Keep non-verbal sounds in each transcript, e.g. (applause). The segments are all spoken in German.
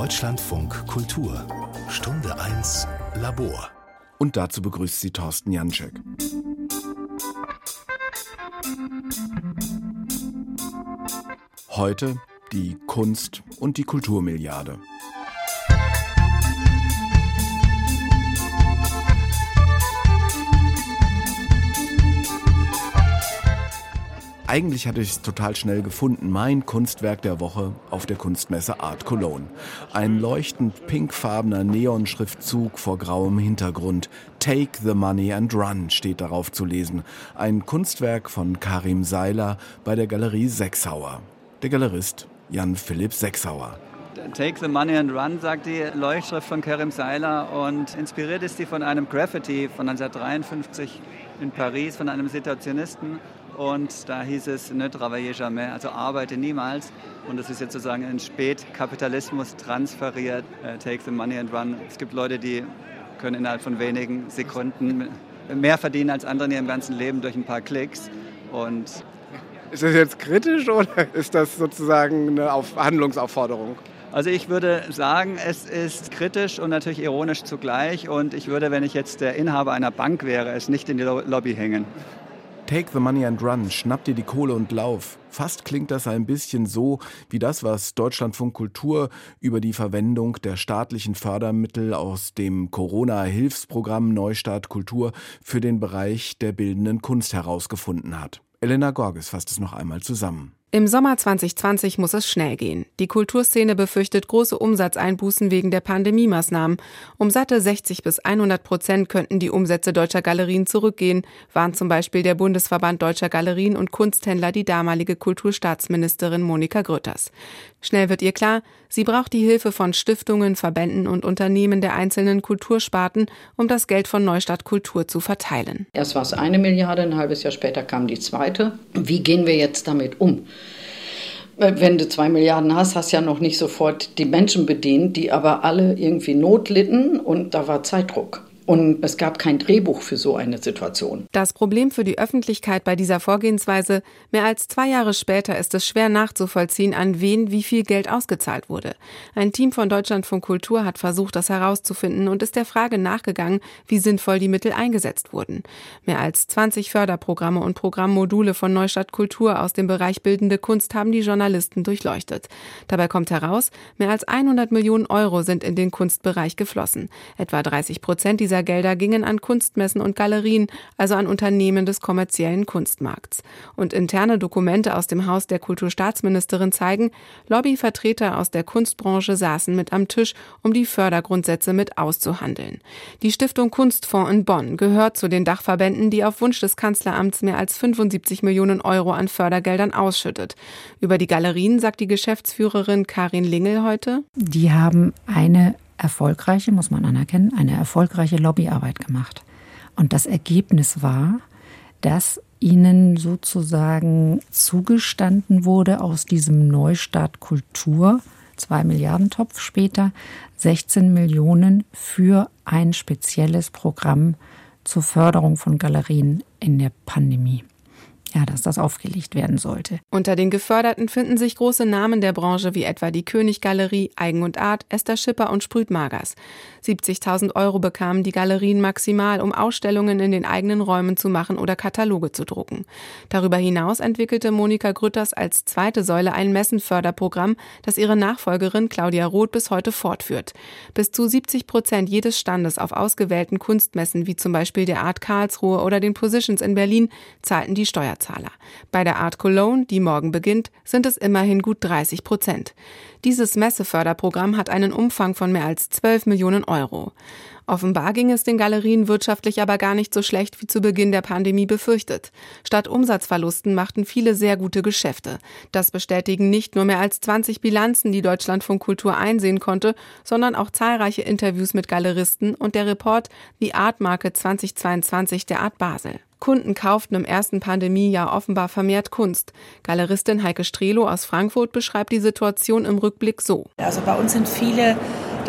Deutschlandfunk Kultur Stunde 1 Labor. Und dazu begrüßt sie Thorsten Janczek. Heute die Kunst- und die Kulturmilliarde. Eigentlich hatte ich es total schnell gefunden. Mein Kunstwerk der Woche auf der Kunstmesse Art Cologne. Ein leuchtend pinkfarbener Neonschriftzug vor grauem Hintergrund. Take the money and run steht darauf zu lesen. Ein Kunstwerk von Karim Seiler bei der Galerie Sechsauer. Der Galerist Jan Philipp Sechsauer. Take the Money and Run, sagt die Leuchtschrift von Karim Seiler und inspiriert ist sie von einem Graffiti von 1953 in Paris von einem Situationisten und da hieß es ne travailler jamais, also arbeite niemals. Und das ist jetzt sozusagen in Spätkapitalismus transferiert, uh, take the money and run. Es gibt Leute, die können innerhalb von wenigen Sekunden mehr verdienen als andere in ihrem ganzen Leben durch ein paar Klicks. Und ist das jetzt kritisch oder ist das sozusagen eine Auf Handlungsaufforderung? Also ich würde sagen, es ist kritisch und natürlich ironisch zugleich. Und ich würde, wenn ich jetzt der Inhaber einer Bank wäre, es nicht in die Lobby hängen. Take the money and run, schnapp dir die Kohle und lauf. Fast klingt das ein bisschen so wie das, was Deutschlandfunk Kultur über die Verwendung der staatlichen Fördermittel aus dem Corona-Hilfsprogramm Neustart Kultur für den Bereich der bildenden Kunst herausgefunden hat. Elena Gorges fasst es noch einmal zusammen. Im Sommer 2020 muss es schnell gehen. Die Kulturszene befürchtet große Umsatzeinbußen wegen der Pandemiemaßnahmen. Um satte 60 bis 100 Prozent könnten die Umsätze deutscher Galerien zurückgehen, warnt zum Beispiel der Bundesverband Deutscher Galerien und Kunsthändler die damalige Kulturstaatsministerin Monika Grütters. Schnell wird ihr klar, sie braucht die Hilfe von Stiftungen, Verbänden und Unternehmen der einzelnen Kultursparten, um das Geld von Neustadt Kultur zu verteilen. Erst war es eine Milliarde, ein halbes Jahr später kam die zweite. Wie gehen wir jetzt damit um? Wenn du zwei Milliarden hast, hast ja noch nicht sofort die Menschen bedient, die aber alle irgendwie Not litten und da war Zeitdruck. Und es gab kein Drehbuch für so eine Situation. Das Problem für die Öffentlichkeit bei dieser Vorgehensweise, mehr als zwei Jahre später ist es schwer nachzuvollziehen, an wen wie viel Geld ausgezahlt wurde. Ein Team von Deutschlandfunk Kultur hat versucht, das herauszufinden und ist der Frage nachgegangen, wie sinnvoll die Mittel eingesetzt wurden. Mehr als 20 Förderprogramme und Programmmodule von Neustadt Kultur aus dem Bereich bildende Kunst haben die Journalisten durchleuchtet. Dabei kommt heraus, mehr als 100 Millionen Euro sind in den Kunstbereich geflossen. Etwa 30 Prozent dieser Fördergelder gingen an Kunstmessen und Galerien, also an Unternehmen des kommerziellen Kunstmarkts. Und interne Dokumente aus dem Haus der Kulturstaatsministerin zeigen, Lobbyvertreter aus der Kunstbranche saßen mit am Tisch, um die Fördergrundsätze mit auszuhandeln. Die Stiftung Kunstfonds in Bonn gehört zu den Dachverbänden, die auf Wunsch des Kanzleramts mehr als 75 Millionen Euro an Fördergeldern ausschüttet. Über die Galerien sagt die Geschäftsführerin Karin Lingel heute. Die haben eine erfolgreiche, muss man anerkennen, eine erfolgreiche Lobbyarbeit gemacht. Und das Ergebnis war, dass ihnen sozusagen zugestanden wurde aus diesem Neustart Kultur, zwei Milliarden Topf später, 16 Millionen für ein spezielles Programm zur Förderung von Galerien in der Pandemie ja, dass das aufgelegt werden sollte. Unter den Geförderten finden sich große Namen der Branche wie etwa die Königgalerie, Eigen und Art, Esther Schipper und Sprütmagers. 70.000 Euro bekamen die Galerien maximal, um Ausstellungen in den eigenen Räumen zu machen oder Kataloge zu drucken. Darüber hinaus entwickelte Monika Grütters als zweite Säule ein Messenförderprogramm, das ihre Nachfolgerin Claudia Roth bis heute fortführt. Bis zu 70 Prozent jedes Standes auf ausgewählten Kunstmessen wie zum Beispiel der Art Karlsruhe oder den Positions in Berlin zahlten die Steuerzahler. Bei der Art Cologne, die morgen beginnt, sind es immerhin gut 30 Prozent. Dieses Messeförderprogramm hat einen Umfang von mehr als 12 Millionen Euro. Offenbar ging es den Galerien wirtschaftlich aber gar nicht so schlecht wie zu Beginn der Pandemie befürchtet. Statt Umsatzverlusten machten viele sehr gute Geschäfte. Das bestätigen nicht nur mehr als 20 Bilanzen, die Deutschlandfunk Kultur einsehen konnte, sondern auch zahlreiche Interviews mit Galeristen und der Report The Art Market 2022 der Art Basel. Kunden kauften im ersten Pandemiejahr offenbar vermehrt Kunst. Galeristin Heike Strelo aus Frankfurt beschreibt die Situation im Rückblick so. Also bei uns sind viele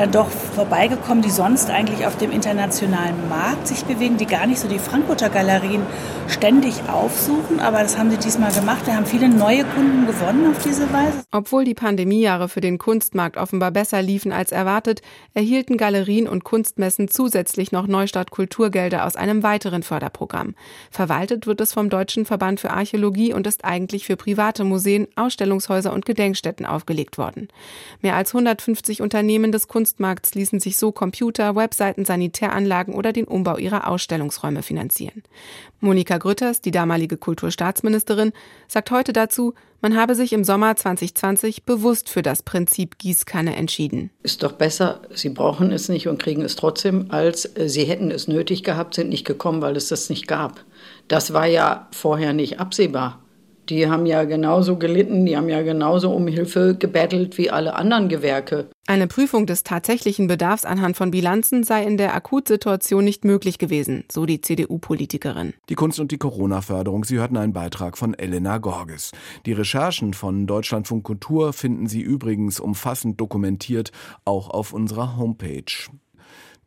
dann doch vorbeigekommen, die sonst eigentlich auf dem internationalen Markt sich bewegen, die gar nicht so die Frankfurter Galerien ständig aufsuchen. Aber das haben sie diesmal gemacht. Wir haben viele neue Kunden gewonnen auf diese Weise. Obwohl die Pandemiejahre für den Kunstmarkt offenbar besser liefen als erwartet, erhielten Galerien und Kunstmessen zusätzlich noch Neustadt Kulturgelder aus einem weiteren Förderprogramm. Verwaltet wird es vom Deutschen Verband für Archäologie und ist eigentlich für private Museen, Ausstellungshäuser und Gedenkstätten aufgelegt worden. Mehr als 150 Unternehmen des Kunstmarkts ließen sich so Computer, Webseiten, Sanitäranlagen oder den Umbau ihrer Ausstellungsräume finanzieren. Monika Grütters, die damalige Kulturstaatsministerin, sagt heute dazu, man habe sich im Sommer 2020 bewusst für das Prinzip Gießkanne entschieden. Ist doch besser, Sie brauchen es nicht und kriegen es trotzdem, als äh, Sie hätten es nötig gehabt, sind nicht gekommen, weil es das nicht gab. Das war ja vorher nicht absehbar. Die haben ja genauso gelitten, die haben ja genauso um Hilfe gebettelt wie alle anderen Gewerke. Eine Prüfung des tatsächlichen Bedarfs anhand von Bilanzen sei in der Akutsituation nicht möglich gewesen, so die CDU-Politikerin. Die Kunst und die Corona-Förderung, Sie hörten einen Beitrag von Elena Gorges. Die Recherchen von Deutschlandfunk Kultur finden Sie übrigens umfassend dokumentiert auch auf unserer Homepage.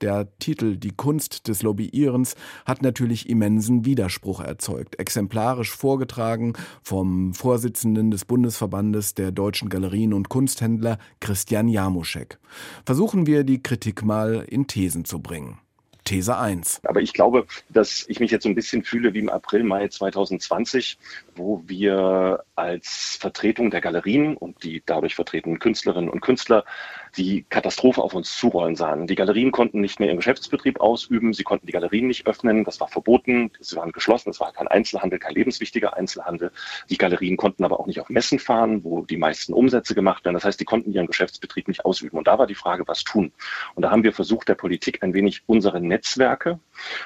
Der Titel Die Kunst des Lobbyierens hat natürlich immensen Widerspruch erzeugt. Exemplarisch vorgetragen vom Vorsitzenden des Bundesverbandes der deutschen Galerien und Kunsthändler Christian Jamuschek. Versuchen wir die Kritik mal in Thesen zu bringen. These 1. Aber ich glaube, dass ich mich jetzt so ein bisschen fühle wie im April, Mai 2020, wo wir als Vertretung der Galerien und die dadurch vertretenen Künstlerinnen und Künstler die Katastrophe auf uns zurollen sahen. Die Galerien konnten nicht mehr ihren Geschäftsbetrieb ausüben, sie konnten die Galerien nicht öffnen, das war verboten, sie waren geschlossen, es war kein Einzelhandel, kein lebenswichtiger Einzelhandel. Die Galerien konnten aber auch nicht auf Messen fahren, wo die meisten Umsätze gemacht werden. Das heißt, die konnten ihren Geschäftsbetrieb nicht ausüben. Und da war die Frage, was tun? Und da haben wir versucht, der Politik ein wenig unsere Netzwerke,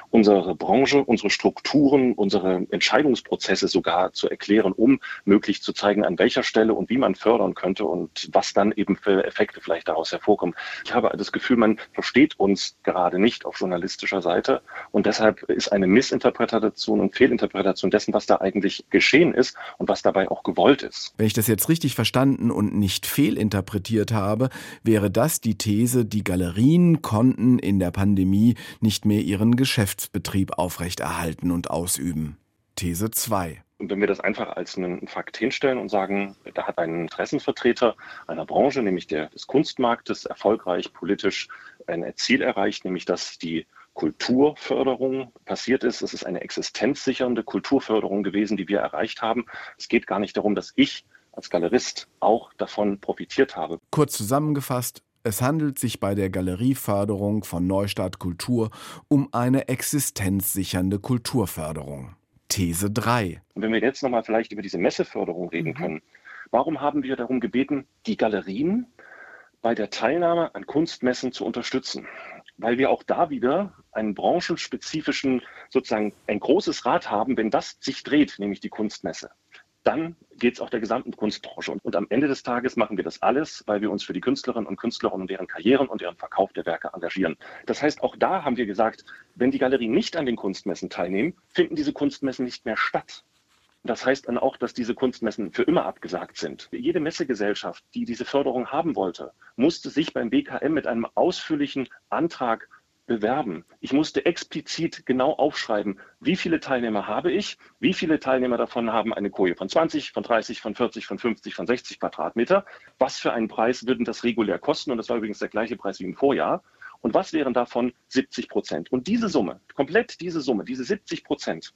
unsere Branche, unsere Strukturen, unsere Entscheidungsprozesse sogar zu erklären, um möglich zu zeigen, an welcher Stelle und wie man fördern könnte und was dann eben für Effekte vielleicht daraus hervorkommen. Ich habe das Gefühl, man versteht uns gerade nicht auf journalistischer Seite und deshalb ist eine Missinterpretation und Fehlinterpretation dessen, was da eigentlich geschehen ist und was dabei auch gewollt ist. Wenn ich das jetzt richtig verstanden und nicht fehlinterpretiert habe, wäre das die These, die Galerien konnten in der Pandemie nicht mehr ihren Geschäftsbetrieb aufrechterhalten und ausüben. These 2. Und wenn wir das einfach als einen Fakt hinstellen und sagen, da hat ein Interessenvertreter einer Branche, nämlich der, des Kunstmarktes, erfolgreich politisch ein Ziel erreicht, nämlich dass die Kulturförderung passiert ist. Es ist eine existenzsichernde Kulturförderung gewesen, die wir erreicht haben. Es geht gar nicht darum, dass ich als Galerist auch davon profitiert habe. Kurz zusammengefasst, es handelt sich bei der Galerieförderung von Neustadt Kultur um eine existenzsichernde Kulturförderung. These 3. Und wenn wir jetzt nochmal vielleicht über diese Messeförderung reden mhm. können, warum haben wir darum gebeten, die Galerien bei der Teilnahme an Kunstmessen zu unterstützen? Weil wir auch da wieder einen branchenspezifischen, sozusagen ein großes Rad haben, wenn das sich dreht, nämlich die Kunstmesse dann geht es auch der gesamten Kunstbranche. Und, am Ende des Tages machen wir das alles, weil wir uns für die Künstlerinnen und Künstler und deren Karrieren und deren Verkauf der Werke engagieren. Das heißt, auch da haben wir gesagt, wenn die Galerien nicht an den Kunstmessen teilnehmen, finden diese Kunstmessen nicht mehr statt. Das heißt dann auch, dass diese Kunstmessen für immer abgesagt sind. Jede Messegesellschaft, die diese Förderung haben wollte, musste sich beim BKM mit einem ausführlichen Antrag bewerben. Ich musste explizit genau aufschreiben, wie viele Teilnehmer habe ich, wie viele Teilnehmer davon haben eine Koje von 20, von 30, von 40, von 50, von 60 Quadratmeter. Was für einen Preis würden das regulär kosten? Und das war übrigens der gleiche Preis wie im Vorjahr. Und was wären davon 70 Prozent? Und diese Summe, komplett diese Summe, diese 70 Prozent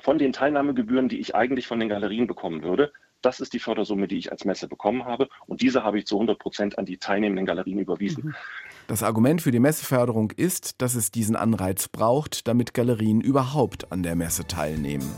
von den Teilnahmegebühren, die ich eigentlich von den Galerien bekommen würde, das ist die Fördersumme, die ich als Messe bekommen habe. Und diese habe ich zu 100 Prozent an die teilnehmenden Galerien überwiesen. Mhm. Das Argument für die Messeförderung ist, dass es diesen Anreiz braucht, damit Galerien überhaupt an der Messe teilnehmen.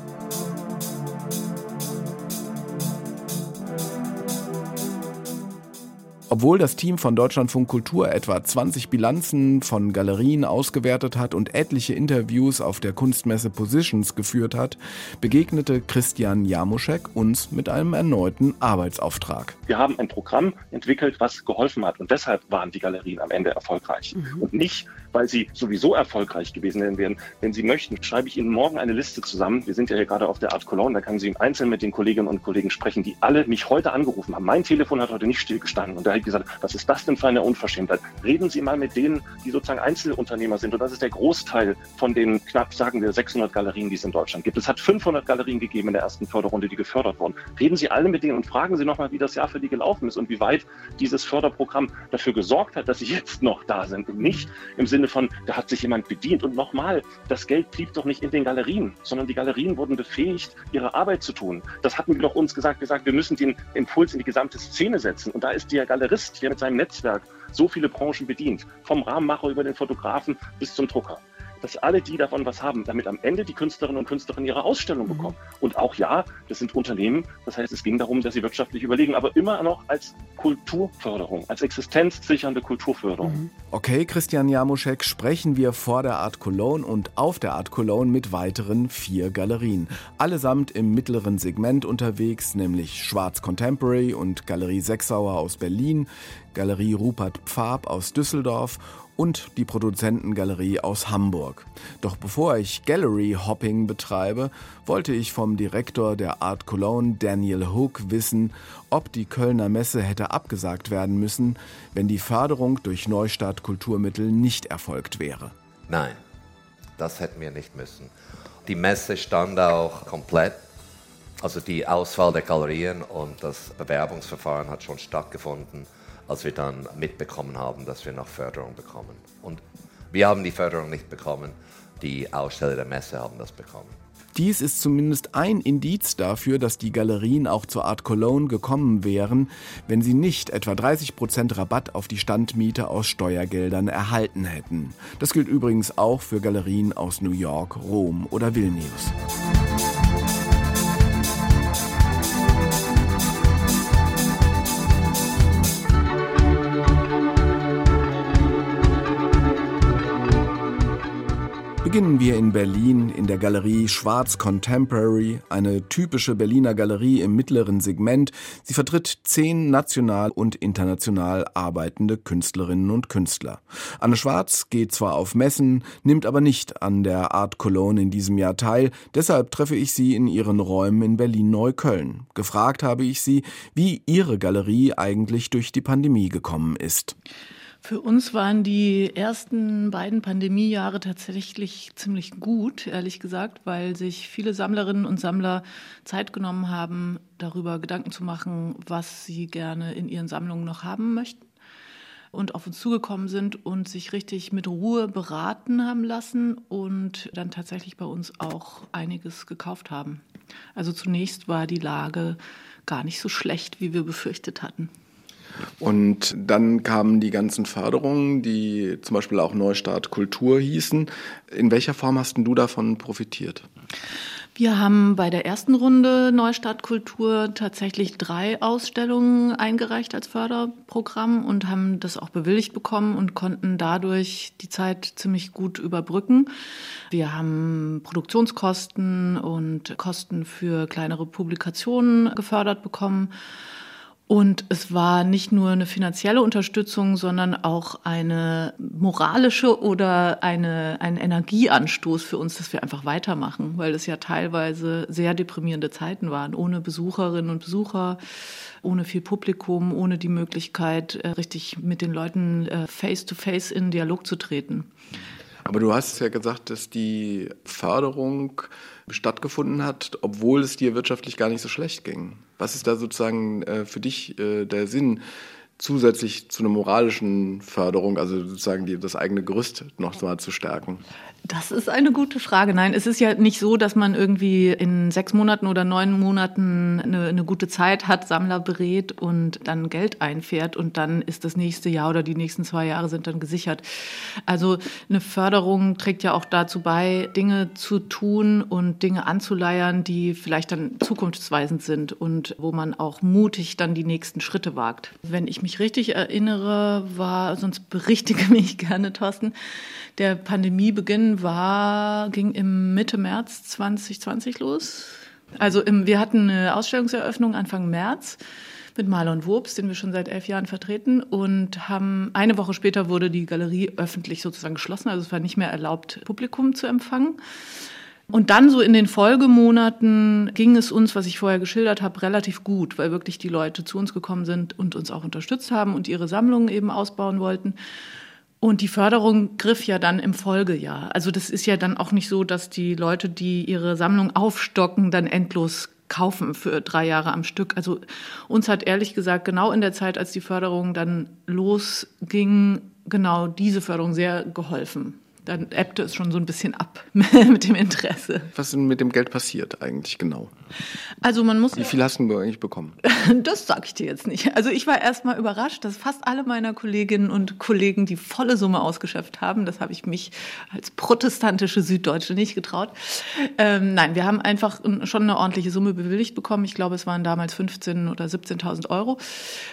Obwohl das Team von Deutschlandfunk Kultur etwa 20 Bilanzen von Galerien ausgewertet hat und etliche Interviews auf der Kunstmesse Positions geführt hat, begegnete Christian Jamuschek uns mit einem erneuten Arbeitsauftrag. Wir haben ein Programm entwickelt, was geholfen hat und deshalb waren die Galerien am Ende erfolgreich. Mhm. Und nicht, weil sie sowieso erfolgreich gewesen wären. Wenn Sie möchten, schreibe ich Ihnen morgen eine Liste zusammen. Wir sind ja hier gerade auf der Art Cologne, da kann Sie im Einzelnen mit den Kolleginnen und Kollegen sprechen, die alle mich heute angerufen haben. Mein Telefon hat heute nicht stillgestanden und da Streik gesagt hat, was ist das denn für eine Unverschämtheit? Reden Sie mal mit denen, die sozusagen Einzelunternehmer sind. Und das ist der Großteil von den knapp, sagen wir, 600 Galerien, die es in Deutschland gibt. Es hat 500 Galerien gegeben in der ersten Förderrunde, die gefördert wurden. Reden Sie alle mit denen und fragen Sie nochmal, wie das Jahr für die gelaufen ist und wie weit dieses Förderprogramm dafür gesorgt hat, dass sie jetzt noch da sind. Und nicht im Sinne von, da hat sich jemand bedient. Und nochmal, das Geld blieb doch nicht in den Galerien, sondern die Galerien wurden befähigt, ihre Arbeit zu tun. Das hatten wir doch uns gesagt, gesagt, wir müssen den Impuls in die gesamte Szene setzen. Und da ist der Galerist, der mit seinem Netzwerk so viele Branchen bedient, vom Rahmenmacher über den Fotografen bis zum Drucker dass alle die davon was haben, damit am Ende die Künstlerinnen und Künstler ihre Ausstellung mhm. bekommen. Und auch ja, das sind Unternehmen, das heißt, es ging darum, dass sie wirtschaftlich überlegen, aber immer noch als Kulturförderung, als existenzsichernde Kulturförderung. Mhm. Okay, Christian Jamuschek, sprechen wir vor der Art Cologne und auf der Art Cologne mit weiteren vier Galerien. Allesamt im mittleren Segment unterwegs, nämlich Schwarz Contemporary und Galerie Sechsauer aus Berlin, Galerie Rupert Pfab aus Düsseldorf und die Produzentengalerie aus Hamburg. Doch bevor ich Gallery Hopping betreibe, wollte ich vom Direktor der Art Cologne, Daniel Hook, wissen, ob die Kölner Messe hätte abgesagt werden müssen, wenn die Förderung durch Neustadt Kulturmittel nicht erfolgt wäre. Nein, das hätten wir nicht müssen. Die Messe stand auch komplett. Also die Auswahl der Galerien und das Bewerbungsverfahren hat schon stattgefunden als wir dann mitbekommen haben, dass wir noch Förderung bekommen. Und wir haben die Förderung nicht bekommen, die Aussteller der Messe haben das bekommen. Dies ist zumindest ein Indiz dafür, dass die Galerien auch zur Art Cologne gekommen wären, wenn sie nicht etwa 30 Prozent Rabatt auf die Standmiete aus Steuergeldern erhalten hätten. Das gilt übrigens auch für Galerien aus New York, Rom oder Vilnius. Beginnen wir in Berlin in der Galerie Schwarz Contemporary, eine typische Berliner Galerie im mittleren Segment. Sie vertritt zehn national und international arbeitende Künstlerinnen und Künstler. Anne Schwarz geht zwar auf Messen, nimmt aber nicht an der Art Cologne in diesem Jahr teil. Deshalb treffe ich sie in ihren Räumen in Berlin-Neukölln. Gefragt habe ich sie, wie ihre Galerie eigentlich durch die Pandemie gekommen ist. Für uns waren die ersten beiden Pandemiejahre tatsächlich ziemlich gut, ehrlich gesagt, weil sich viele Sammlerinnen und Sammler Zeit genommen haben, darüber Gedanken zu machen, was sie gerne in ihren Sammlungen noch haben möchten und auf uns zugekommen sind und sich richtig mit Ruhe beraten haben lassen und dann tatsächlich bei uns auch einiges gekauft haben. Also zunächst war die Lage gar nicht so schlecht, wie wir befürchtet hatten. Und dann kamen die ganzen Förderungen, die zum Beispiel auch Neustart Kultur hießen. In welcher Form hast du davon profitiert? Wir haben bei der ersten Runde Neustart Kultur tatsächlich drei Ausstellungen eingereicht als Förderprogramm und haben das auch bewilligt bekommen und konnten dadurch die Zeit ziemlich gut überbrücken. Wir haben Produktionskosten und Kosten für kleinere Publikationen gefördert bekommen und es war nicht nur eine finanzielle Unterstützung, sondern auch eine moralische oder eine, ein Energieanstoß für uns, dass wir einfach weitermachen, weil es ja teilweise sehr deprimierende Zeiten waren, ohne Besucherinnen und Besucher, ohne viel Publikum, ohne die Möglichkeit, äh, richtig mit den Leuten äh, face-to-face -face in Dialog zu treten. Aber du hast ja gesagt, dass die Förderung stattgefunden hat, obwohl es dir wirtschaftlich gar nicht so schlecht ging. Was ist da sozusagen äh, für dich äh, der Sinn zusätzlich zu einer moralischen Förderung, also sozusagen das eigene Gerüst noch mal zu stärken? Das ist eine gute Frage. Nein, es ist ja nicht so, dass man irgendwie in sechs Monaten oder neun Monaten eine, eine, gute Zeit hat, Sammler berät und dann Geld einfährt und dann ist das nächste Jahr oder die nächsten zwei Jahre sind dann gesichert. Also eine Förderung trägt ja auch dazu bei, Dinge zu tun und Dinge anzuleiern, die vielleicht dann zukunftsweisend sind und wo man auch mutig dann die nächsten Schritte wagt. Wenn ich mich richtig erinnere, war, sonst berichtige (laughs) mich gerne, Thorsten, der Pandemiebeginn war, ging im Mitte März 2020 los. Also im, wir hatten eine Ausstellungseröffnung Anfang März mit Marlon Wurps, den wir schon seit elf Jahren vertreten und haben eine Woche später wurde die Galerie öffentlich sozusagen geschlossen. Also es war nicht mehr erlaubt, Publikum zu empfangen. Und dann so in den Folgemonaten ging es uns, was ich vorher geschildert habe, relativ gut, weil wirklich die Leute zu uns gekommen sind und uns auch unterstützt haben und ihre Sammlungen eben ausbauen wollten. Und die Förderung griff ja dann im Folgejahr. Also das ist ja dann auch nicht so, dass die Leute, die ihre Sammlung aufstocken, dann endlos kaufen für drei Jahre am Stück. Also uns hat ehrlich gesagt genau in der Zeit, als die Förderung dann losging, genau diese Förderung sehr geholfen dann ebbte es schon so ein bisschen ab (laughs) mit dem Interesse. Was ist denn mit dem Geld passiert eigentlich genau? Also man muss. Wie viel hast du eigentlich bekommen? (laughs) Das sage ich dir jetzt nicht. Also ich war erstmal überrascht, dass fast alle meiner Kolleginnen und Kollegen die volle Summe ausgeschöpft haben. Das habe ich mich als protestantische Süddeutsche nicht getraut. Ähm, nein, wir haben einfach schon eine ordentliche Summe bewilligt bekommen. Ich glaube, es waren damals 15.000 oder 17.000 Euro.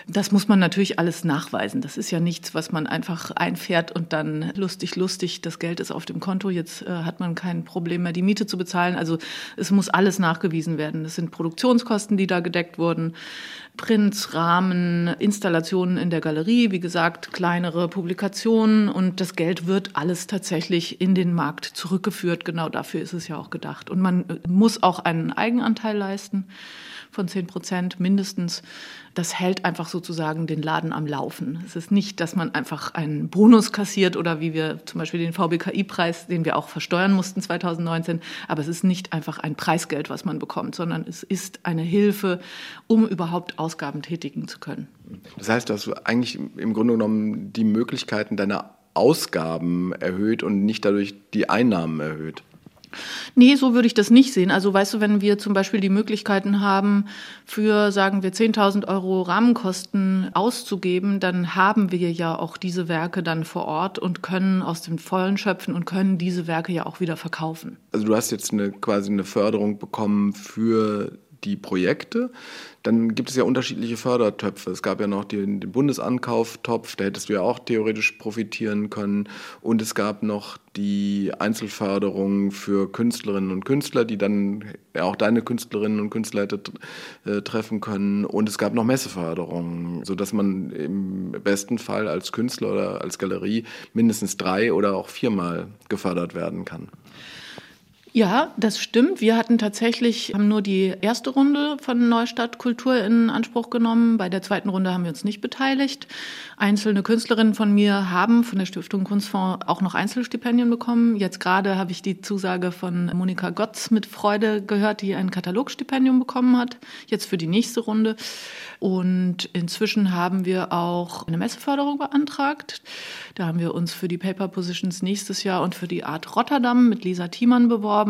Das muss man natürlich alles nachweisen. Das ist ja nichts, was man einfach einfährt und dann lustig, lustig das Geld ist auf dem Konto. Jetzt äh, hat man kein Problem mehr, die Miete zu bezahlen. Also es muss alles nachgewiesen werden werden. Das sind Produktionskosten, die da gedeckt wurden, Prints, Rahmen, Installationen in der Galerie, wie gesagt, kleinere Publikationen und das Geld wird alles tatsächlich in den Markt zurückgeführt. Genau dafür ist es ja auch gedacht. Und man äh, muss auch einen Eigenanteil leisten von 10 Prozent mindestens. Das hält einfach sozusagen den Laden am Laufen. Es ist nicht, dass man einfach einen Bonus kassiert oder wie wir zum Beispiel den VBKI-Preis, den wir auch versteuern mussten 2019, aber es ist nicht einfach ein Preisgeld, was man bekommt, sondern es ist eine Hilfe, um überhaupt Ausgaben tätigen zu können. Das heißt, dass du eigentlich im Grunde genommen die Möglichkeiten deiner Ausgaben erhöht und nicht dadurch die Einnahmen erhöht. Nee, so würde ich das nicht sehen. Also weißt du, wenn wir zum Beispiel die Möglichkeiten haben, für, sagen wir, 10.000 Euro Rahmenkosten auszugeben, dann haben wir ja auch diese Werke dann vor Ort und können aus dem Vollen schöpfen und können diese Werke ja auch wieder verkaufen. Also du hast jetzt eine, quasi eine Förderung bekommen für die Projekte. Dann gibt es ja unterschiedliche Fördertöpfe. Es gab ja noch den, den Bundesankauftopf, da hättest du ja auch theoretisch profitieren können. Und es gab noch die Einzelförderung für Künstlerinnen und Künstler, die dann auch deine Künstlerinnen und Künstler hätte äh, treffen können. Und es gab noch Messeförderung, sodass man im besten Fall als Künstler oder als Galerie mindestens drei oder auch viermal gefördert werden kann. Ja, das stimmt. Wir hatten tatsächlich, haben nur die erste Runde von Neustadt Kultur in Anspruch genommen. Bei der zweiten Runde haben wir uns nicht beteiligt. Einzelne Künstlerinnen von mir haben von der Stiftung Kunstfonds auch noch Einzelstipendien bekommen. Jetzt gerade habe ich die Zusage von Monika Gotz mit Freude gehört, die ein Katalogstipendium bekommen hat, jetzt für die nächste Runde. Und inzwischen haben wir auch eine Messeförderung beantragt. Da haben wir uns für die Paper Positions nächstes Jahr und für die Art Rotterdam mit Lisa Thiemann beworben.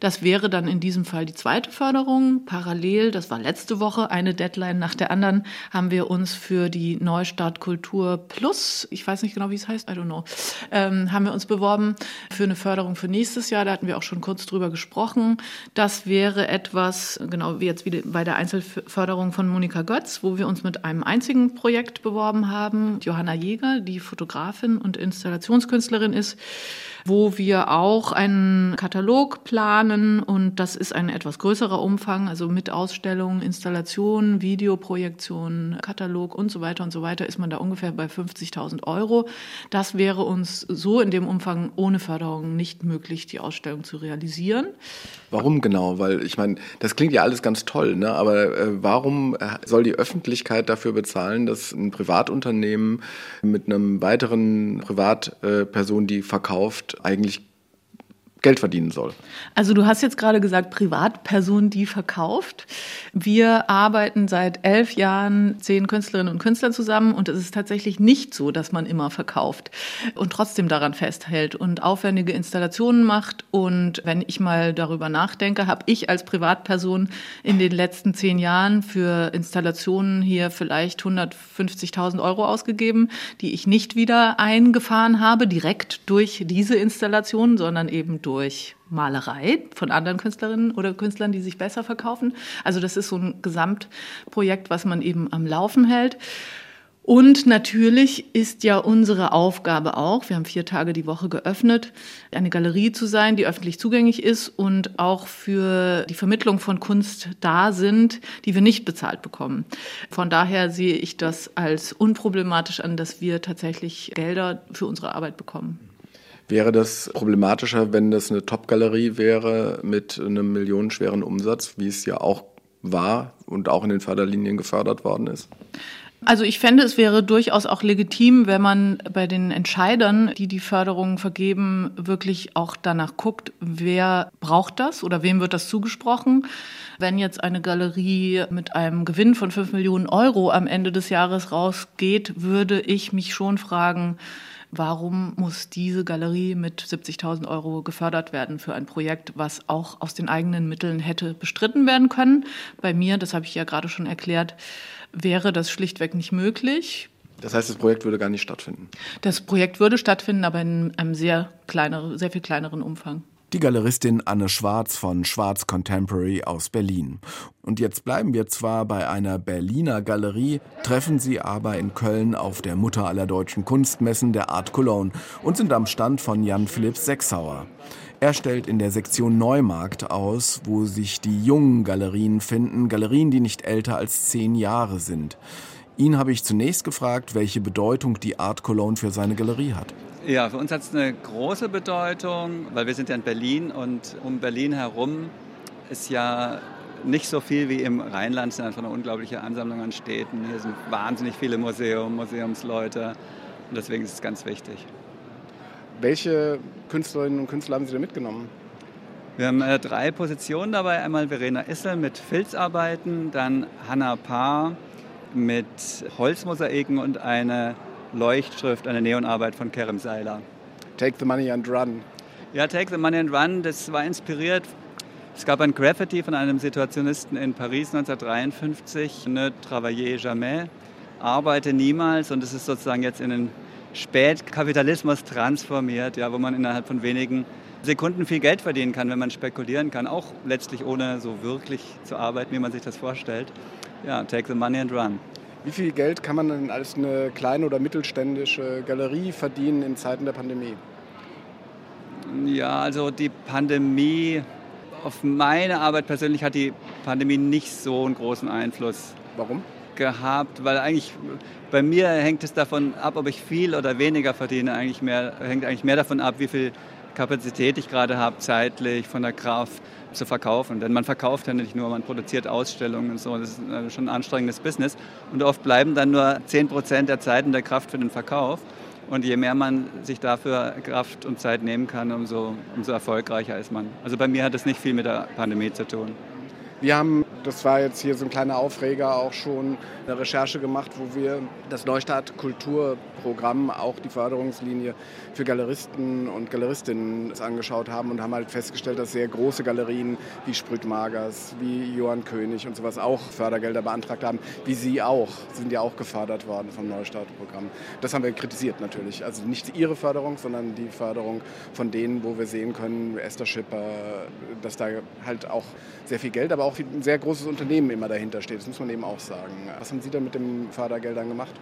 Das wäre dann in diesem Fall die zweite Förderung. Parallel, das war letzte Woche, eine Deadline nach der anderen, haben wir uns für die Neustart Kultur Plus, ich weiß nicht genau, wie es heißt, I don't know, ähm, haben wir uns beworben für eine Förderung für nächstes Jahr. Da hatten wir auch schon kurz drüber gesprochen. Das wäre etwas, genau wie jetzt wieder bei der Einzelförderung von Monika Götz, wo wir uns mit einem einzigen Projekt beworben haben. Johanna Jäger, die Fotografin und Installationskünstlerin ist, wo wir auch einen Katalog planen und das ist ein etwas größerer Umfang, also mit Ausstellungen, Installationen, Videoprojektionen, Katalog und so weiter und so weiter ist man da ungefähr bei 50.000 Euro. Das wäre uns so in dem Umfang ohne Förderung nicht möglich, die Ausstellung zu realisieren. Warum genau? Weil ich meine, das klingt ja alles ganz toll, ne? aber äh, warum soll die Öffentlichkeit dafür bezahlen, dass ein Privatunternehmen mit einem weiteren Privatperson, die verkauft, eigentlich Geld verdienen soll. Also du hast jetzt gerade gesagt, Privatperson, die verkauft. Wir arbeiten seit elf Jahren zehn Künstlerinnen und Künstlern zusammen und es ist tatsächlich nicht so, dass man immer verkauft und trotzdem daran festhält und aufwendige Installationen macht. Und wenn ich mal darüber nachdenke, habe ich als Privatperson in den letzten zehn Jahren für Installationen hier vielleicht 150.000 Euro ausgegeben, die ich nicht wieder eingefahren habe, direkt durch diese Installation, sondern eben durch durch Malerei von anderen Künstlerinnen oder Künstlern, die sich besser verkaufen. Also das ist so ein Gesamtprojekt, was man eben am Laufen hält. Und natürlich ist ja unsere Aufgabe auch, wir haben vier Tage die Woche geöffnet, eine Galerie zu sein, die öffentlich zugänglich ist und auch für die Vermittlung von Kunst da sind, die wir nicht bezahlt bekommen. Von daher sehe ich das als unproblematisch an, dass wir tatsächlich Gelder für unsere Arbeit bekommen. Wäre das problematischer, wenn das eine Top-Galerie wäre mit einem millionenschweren Umsatz, wie es ja auch war und auch in den Förderlinien gefördert worden ist? Also ich fände, es wäre durchaus auch legitim, wenn man bei den Entscheidern, die die Förderungen vergeben, wirklich auch danach guckt, wer braucht das oder wem wird das zugesprochen. Wenn jetzt eine Galerie mit einem Gewinn von 5 Millionen Euro am Ende des Jahres rausgeht, würde ich mich schon fragen, warum muss diese Galerie mit 70.000 Euro gefördert werden für ein Projekt, was auch aus den eigenen Mitteln hätte bestritten werden können. Bei mir, das habe ich ja gerade schon erklärt, wäre das schlichtweg nicht möglich. Das heißt, das Projekt würde gar nicht stattfinden? Das Projekt würde stattfinden, aber in einem sehr, kleinere, sehr viel kleineren Umfang. Die Galeristin Anne Schwarz von Schwarz Contemporary aus Berlin. Und jetzt bleiben wir zwar bei einer Berliner Galerie, treffen sie aber in Köln auf der Mutter aller deutschen Kunstmessen der Art Cologne und sind am Stand von Jan Philipp Sechsauer. Er stellt in der Sektion Neumarkt aus, wo sich die jungen Galerien finden, Galerien, die nicht älter als zehn Jahre sind. Ihn habe ich zunächst gefragt, welche Bedeutung die Art Cologne für seine Galerie hat. Ja, für uns hat es eine große Bedeutung, weil wir sind ja in Berlin und um Berlin herum ist ja nicht so viel wie im Rheinland, es ist einfach eine unglaubliche Ansammlung an Städten. Hier sind wahnsinnig viele Museum, Museumsleute und deswegen ist es ganz wichtig. Welche Künstlerinnen und Künstler haben Sie da mitgenommen? Wir haben äh, drei Positionen dabei. Einmal Verena Issel mit Filzarbeiten, dann Hanna Paar mit Holzmosaiken und eine Leuchtschrift, eine Neonarbeit von Kerem Seiler. Take the Money and Run. Ja, Take the Money and Run, das war inspiriert. Es gab ein Graffiti von einem Situationisten in Paris 1953, Ne travaillez jamais, arbeite niemals. Und es ist sozusagen jetzt in den Spätkapitalismus transformiert, ja, wo man innerhalb von wenigen Sekunden viel Geld verdienen kann, wenn man spekulieren kann, auch letztlich ohne so wirklich zu arbeiten, wie man sich das vorstellt. Ja, take the money and run. Wie viel Geld kann man denn als eine kleine oder mittelständische Galerie verdienen in Zeiten der Pandemie? Ja, also die Pandemie, auf meine Arbeit persönlich hat die Pandemie nicht so einen großen Einfluss. Warum? gehabt, weil eigentlich bei mir hängt es davon ab, ob ich viel oder weniger verdiene. Eigentlich mehr, hängt eigentlich mehr davon ab, wie viel Kapazität ich gerade habe, zeitlich, von der Kraft zu verkaufen. Denn man verkauft ja nicht nur, man produziert Ausstellungen und so. Das ist äh, schon ein anstrengendes Business. Und oft bleiben dann nur 10 Prozent der Zeit und der Kraft für den Verkauf. Und je mehr man sich dafür Kraft und Zeit nehmen kann, umso, umso erfolgreicher ist man. Also bei mir hat es nicht viel mit der Pandemie zu tun. Wir haben, das war jetzt hier so ein kleiner Aufreger, auch schon eine Recherche gemacht, wo wir das Neustart Kulturprogramm, auch die Förderungslinie für Galeristen und Galeristinnen angeschaut haben und haben halt festgestellt, dass sehr große Galerien wie Sprüt Magers, wie Johann König und sowas auch Fördergelder beantragt haben, wie sie auch, sind ja auch gefördert worden vom Neustartprogramm. Das haben wir kritisiert natürlich. Also nicht ihre Förderung, sondern die Förderung von denen, wo wir sehen können, Esther Schipper, dass da halt auch sehr viel Geld, aber auch ein sehr großes Unternehmen immer dahinter steht. Das muss man eben auch sagen. Was haben Sie da mit den Fördergeldern gemacht?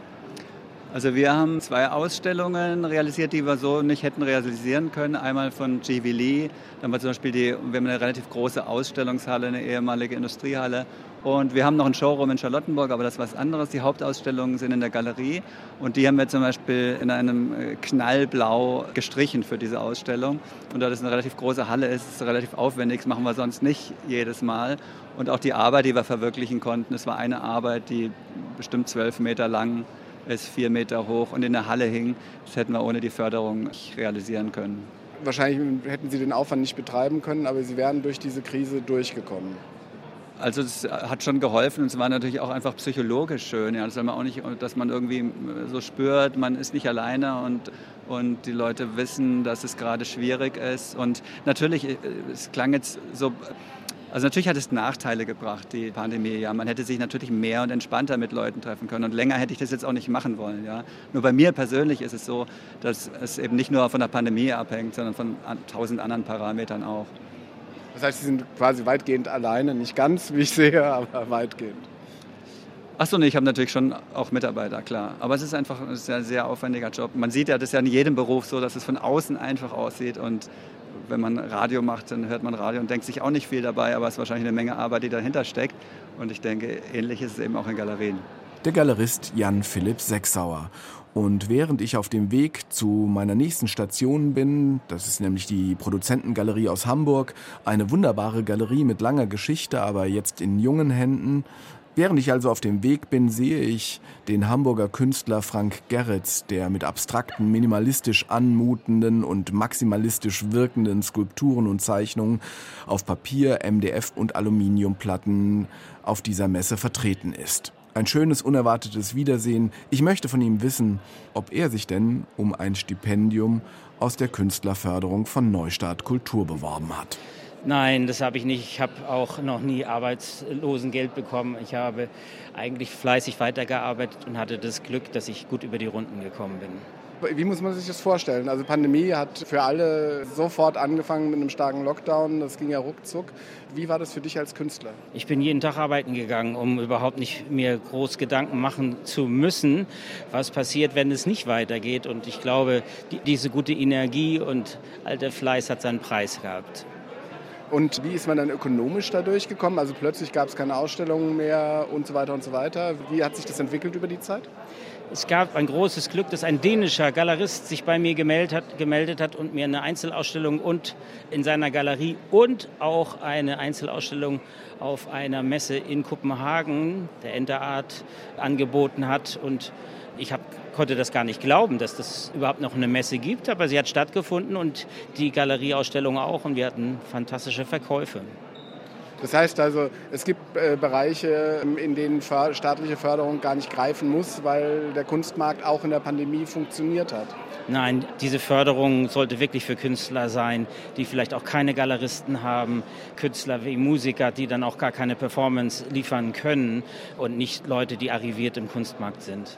Also wir haben zwei Ausstellungen realisiert, die wir so nicht hätten realisieren können. Einmal von G.V. Lee, dann war zum Beispiel die, wir haben eine relativ große Ausstellungshalle, eine ehemalige Industriehalle. Und wir haben noch ein Showroom in Charlottenburg, aber das ist was anderes. Die Hauptausstellungen sind in der Galerie und die haben wir zum Beispiel in einem äh, Knallblau gestrichen für diese Ausstellung. Und da das eine relativ große Halle ist, ist es relativ aufwendig, das machen wir sonst nicht jedes Mal. Und auch die Arbeit, die wir verwirklichen konnten, es war eine Arbeit, die bestimmt zwölf Meter lang ist vier Meter hoch und in der Halle hing. Das hätten wir ohne die Förderung nicht realisieren können. Wahrscheinlich hätten Sie den Aufwand nicht betreiben können, aber Sie wären durch diese Krise durchgekommen. Also es hat schon geholfen und es war natürlich auch einfach psychologisch schön. Ja. Das soll man auch nicht, dass man irgendwie so spürt, man ist nicht alleine und, und die Leute wissen, dass es gerade schwierig ist. Und natürlich, äh, es klang jetzt so also natürlich hat es Nachteile gebracht, die Pandemie. Ja, man hätte sich natürlich mehr und entspannter mit Leuten treffen können und länger hätte ich das jetzt auch nicht machen wollen. Ja, nur bei mir persönlich ist es so, dass es eben nicht nur von der Pandemie abhängt, sondern von tausend anderen Parametern auch. Das heißt, Sie sind quasi weitgehend alleine, nicht ganz, wie ich sehe, aber weitgehend. Achso, nee, ich habe natürlich schon auch Mitarbeiter, klar. Aber es ist einfach ein sehr, sehr aufwendiger Job. Man sieht ja, das ist ja in jedem Beruf so, dass es von außen einfach aussieht und wenn man Radio macht, dann hört man Radio und denkt sich auch nicht viel dabei, aber es ist wahrscheinlich eine Menge Arbeit, die dahinter steckt. Und ich denke, ähnlich ist es eben auch in Galerien. der Galerist Jan Philipp Sechsauer. Und während ich auf dem Weg zu meiner nächsten Station bin, das ist nämlich die Produzentengalerie aus Hamburg, eine wunderbare Galerie mit langer Geschichte, aber jetzt in jungen Händen, Während ich also auf dem Weg bin, sehe ich den Hamburger Künstler Frank Gerritz, der mit abstrakten, minimalistisch anmutenden und maximalistisch wirkenden Skulpturen und Zeichnungen auf Papier, MDF und Aluminiumplatten auf dieser Messe vertreten ist. Ein schönes, unerwartetes Wiedersehen. Ich möchte von ihm wissen, ob er sich denn um ein Stipendium aus der Künstlerförderung von Neustart Kultur beworben hat. Nein, das habe ich nicht. Ich habe auch noch nie Arbeitslosengeld bekommen. Ich habe eigentlich fleißig weitergearbeitet und hatte das Glück, dass ich gut über die Runden gekommen bin. Wie muss man sich das vorstellen? Also Pandemie hat für alle sofort angefangen mit einem starken Lockdown. Das ging ja ruckzuck. Wie war das für dich als Künstler? Ich bin jeden Tag arbeiten gegangen, um überhaupt nicht mir groß Gedanken machen zu müssen, was passiert, wenn es nicht weitergeht. Und ich glaube, die, diese gute Energie und alter Fleiß hat seinen Preis gehabt. Und wie ist man dann ökonomisch da durchgekommen? Also plötzlich gab es keine Ausstellungen mehr und so weiter und so weiter. Wie hat sich das entwickelt über die Zeit? Es gab ein großes Glück, dass ein dänischer Galerist sich bei mir gemeldet hat, gemeldet hat und mir eine Einzelausstellung und in seiner Galerie und auch eine Einzelausstellung auf einer Messe in Kopenhagen, der Enterart, angeboten hat. Und ich hab, konnte das gar nicht glauben, dass das überhaupt noch eine Messe gibt, aber sie hat stattgefunden und die Galerieausstellung auch und wir hatten fantastische Verkäufe. Das heißt also, es gibt äh, Bereiche, ähm, in denen staatliche Förderung gar nicht greifen muss, weil der Kunstmarkt auch in der Pandemie funktioniert hat. Nein, diese Förderung sollte wirklich für Künstler sein, die vielleicht auch keine Galeristen haben, Künstler wie Musiker, die dann auch gar keine Performance liefern können und nicht Leute, die arriviert im Kunstmarkt sind.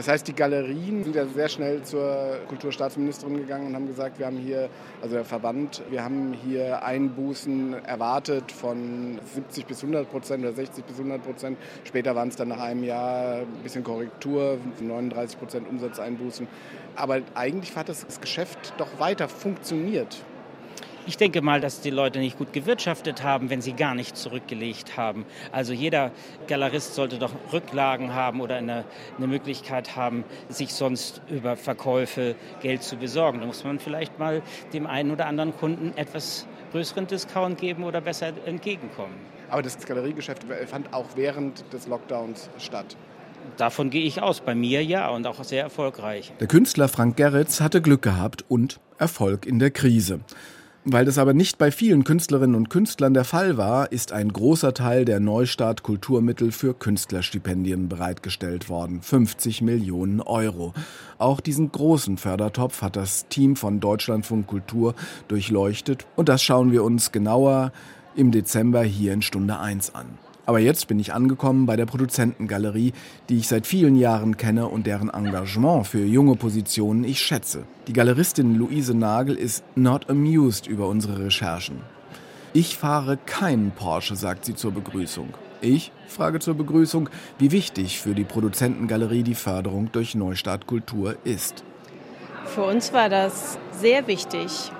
Das heißt, die Galerien sind ja sehr schnell zur Kulturstaatsministerin gegangen und haben gesagt, wir haben hier, also der Verband, wir haben hier Einbußen erwartet von 70 bis 100 Prozent oder 60 bis 100 Prozent. Später waren es dann nach einem Jahr ein bisschen Korrektur, 39 Prozent Umsatzeinbußen. Aber eigentlich hat das Geschäft doch weiter funktioniert. Ich denke mal, dass die Leute nicht gut gewirtschaftet haben, wenn sie gar nicht zurückgelegt haben. Also jeder Galerist sollte doch Rücklagen haben oder eine, eine Möglichkeit haben, sich sonst über Verkäufe Geld zu besorgen. Da muss man vielleicht mal dem einen oder anderen Kunden etwas größeren Discount geben oder besser entgegenkommen. Aber das Galeriegeschäft fand auch während des Lockdowns statt. Davon gehe ich aus. Bei mir ja und auch sehr erfolgreich. Der Künstler Frank Gerritz hatte Glück gehabt und Erfolg in der Krise. Weil das aber nicht bei vielen Künstlerinnen und Künstlern der Fall war, ist ein großer Teil der Neustart Kulturmittel für Künstlerstipendien bereitgestellt worden. 50 Millionen Euro. Auch diesen großen Fördertopf hat das Team von Deutschlandfunk Kultur durchleuchtet und das schauen wir uns genauer im Dezember hier in Stunde 1 an. Aber jetzt bin ich angekommen bei der Produzentengalerie, die ich seit vielen Jahren kenne und deren Engagement für junge Positionen ich schätze. Die Galeristin Luise Nagel ist not amused über unsere Recherchen. Ich fahre keinen Porsche, sagt sie zur Begrüßung. Ich frage zur Begrüßung, wie wichtig für die Produzentengalerie die Förderung durch Neustart Kultur ist. Für uns war das sehr wichtig,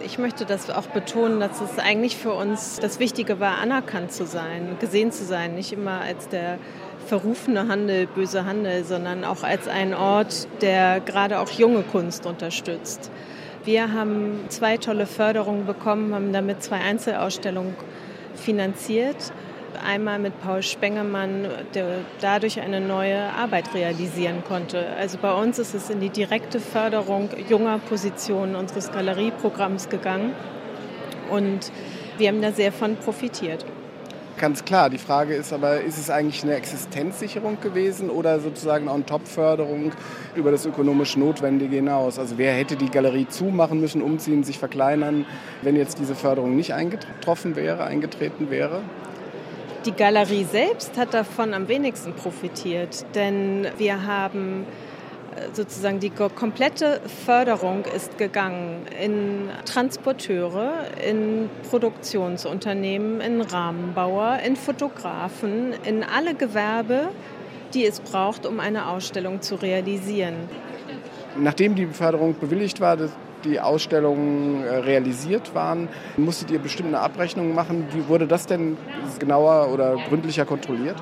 ich möchte das auch betonen, dass es eigentlich für uns das Wichtige war, anerkannt zu sein, gesehen zu sein, nicht immer als der verrufene Handel, böse Handel, sondern auch als ein Ort, der gerade auch junge Kunst unterstützt. Wir haben zwei tolle Förderungen bekommen, haben damit zwei Einzelausstellungen finanziert einmal mit Paul Spengemann, der dadurch eine neue Arbeit realisieren konnte. Also bei uns ist es in die direkte Förderung junger Positionen unseres Galerieprogramms gegangen und wir haben da sehr von profitiert. Ganz klar, die Frage ist aber, ist es eigentlich eine Existenzsicherung gewesen oder sozusagen auch eine Top-Förderung über das ökonomisch Notwendige hinaus? Also wer hätte die Galerie zumachen müssen, umziehen, sich verkleinern, wenn jetzt diese Förderung nicht eingetroffen wäre, eingetreten wäre? Die Galerie selbst hat davon am wenigsten profitiert, denn wir haben äh, sozusagen die komplette Förderung ist gegangen in Transporteure, in Produktionsunternehmen, in Rahmenbauer, in Fotografen, in alle Gewerbe, die es braucht, um eine Ausstellung zu realisieren. Nachdem die Förderung bewilligt war, die Ausstellungen äh, realisiert waren, musstet ihr bestimmt eine Abrechnung machen. Wie wurde das denn genauer oder gründlicher kontrolliert?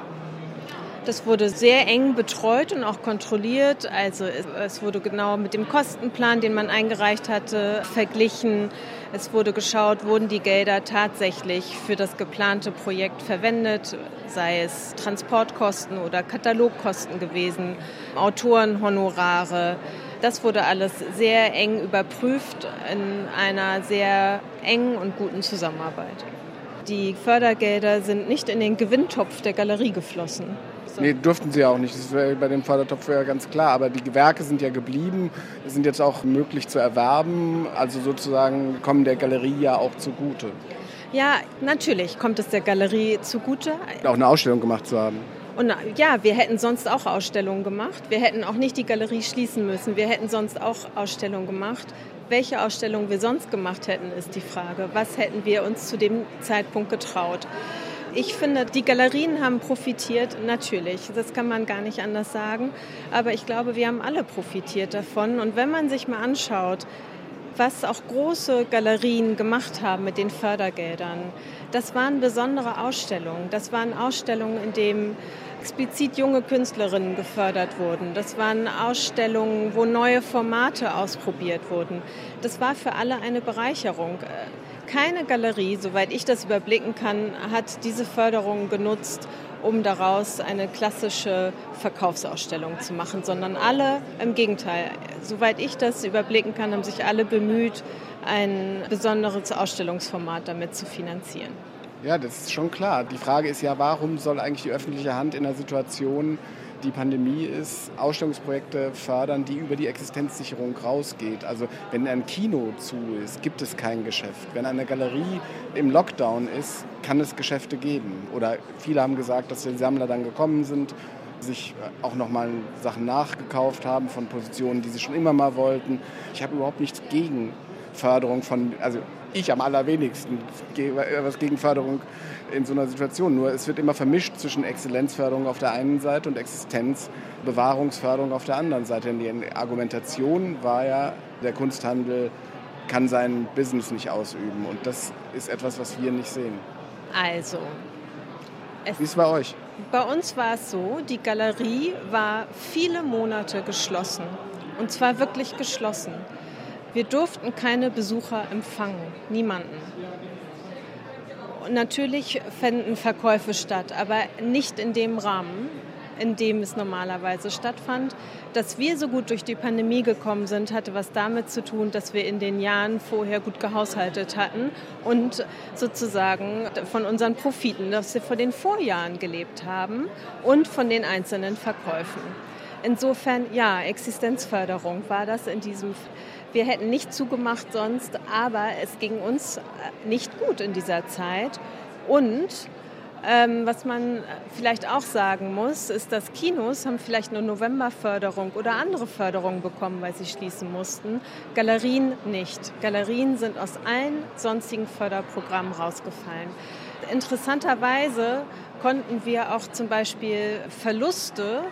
Das wurde sehr eng betreut und auch kontrolliert. Also es wurde genau mit dem Kostenplan, den man eingereicht hatte, verglichen. Es wurde geschaut, wurden die Gelder tatsächlich für das geplante Projekt verwendet, sei es Transportkosten oder Katalogkosten gewesen, Autorenhonorare. Das wurde alles sehr eng überprüft in einer sehr engen und guten Zusammenarbeit. Die Fördergelder sind nicht in den Gewinntopf der Galerie geflossen. Nee, durften sie auch nicht. Das wäre bei dem Fördertopf ja ganz klar. Aber die Gewerke sind ja geblieben, sind jetzt auch möglich zu erwerben. Also sozusagen kommen der Galerie ja auch zugute. Ja, natürlich kommt es der Galerie zugute. Auch eine Ausstellung gemacht zu haben. Und ja, wir hätten sonst auch Ausstellungen gemacht. Wir hätten auch nicht die Galerie schließen müssen. Wir hätten sonst auch Ausstellungen gemacht. Welche Ausstellungen wir sonst gemacht hätten, ist die Frage. Was hätten wir uns zu dem Zeitpunkt getraut? Ich finde, die Galerien haben profitiert, natürlich. Das kann man gar nicht anders sagen. Aber ich glaube, wir haben alle profitiert davon. Und wenn man sich mal anschaut, was auch große Galerien gemacht haben mit den Fördergeldern, das waren besondere Ausstellungen. Das waren Ausstellungen, in denen explizit junge Künstlerinnen gefördert wurden. Das waren Ausstellungen, wo neue Formate ausprobiert wurden. Das war für alle eine Bereicherung keine Galerie, soweit ich das überblicken kann, hat diese Förderung genutzt, um daraus eine klassische Verkaufsausstellung zu machen, sondern alle im Gegenteil. Soweit ich das überblicken kann, haben sich alle bemüht, ein besonderes Ausstellungsformat damit zu finanzieren. Ja, das ist schon klar. Die Frage ist ja, warum soll eigentlich die öffentliche Hand in einer Situation die Pandemie ist, Ausstellungsprojekte fördern, die über die Existenzsicherung rausgeht. Also wenn ein Kino zu ist, gibt es kein Geschäft. Wenn eine Galerie im Lockdown ist, kann es Geschäfte geben. Oder viele haben gesagt, dass die Sammler dann gekommen sind, sich auch nochmal Sachen nachgekauft haben von Positionen, die sie schon immer mal wollten. Ich habe überhaupt nichts gegen Förderung von, also ich am allerwenigsten was gegen Förderung in so einer Situation. Nur es wird immer vermischt zwischen Exzellenzförderung auf der einen Seite und Existenzbewahrungsförderung auf der anderen Seite. Denn die Argumentation war ja, der Kunsthandel kann sein Business nicht ausüben. Und das ist etwas, was wir nicht sehen. Also. Wie ist es bei euch? Bei uns war es so, die Galerie war viele Monate geschlossen. Und zwar wirklich geschlossen. Wir durften keine Besucher empfangen, niemanden. Natürlich fänden Verkäufe statt, aber nicht in dem Rahmen, in dem es normalerweise stattfand. Dass wir so gut durch die Pandemie gekommen sind, hatte was damit zu tun, dass wir in den Jahren vorher gut gehaushaltet hatten und sozusagen von unseren Profiten, dass wir vor den Vorjahren gelebt haben und von den einzelnen Verkäufen. Insofern, ja, Existenzförderung war das in diesem. Wir hätten nicht zugemacht sonst, aber es ging uns äh, nicht gut in dieser Zeit. Und ähm, was man vielleicht auch sagen muss, ist, dass Kinos haben vielleicht eine Novemberförderung oder andere Förderungen bekommen, weil sie schließen mussten. Galerien nicht. Galerien sind aus allen sonstigen Förderprogrammen rausgefallen. Interessanterweise konnten wir auch zum Beispiel Verluste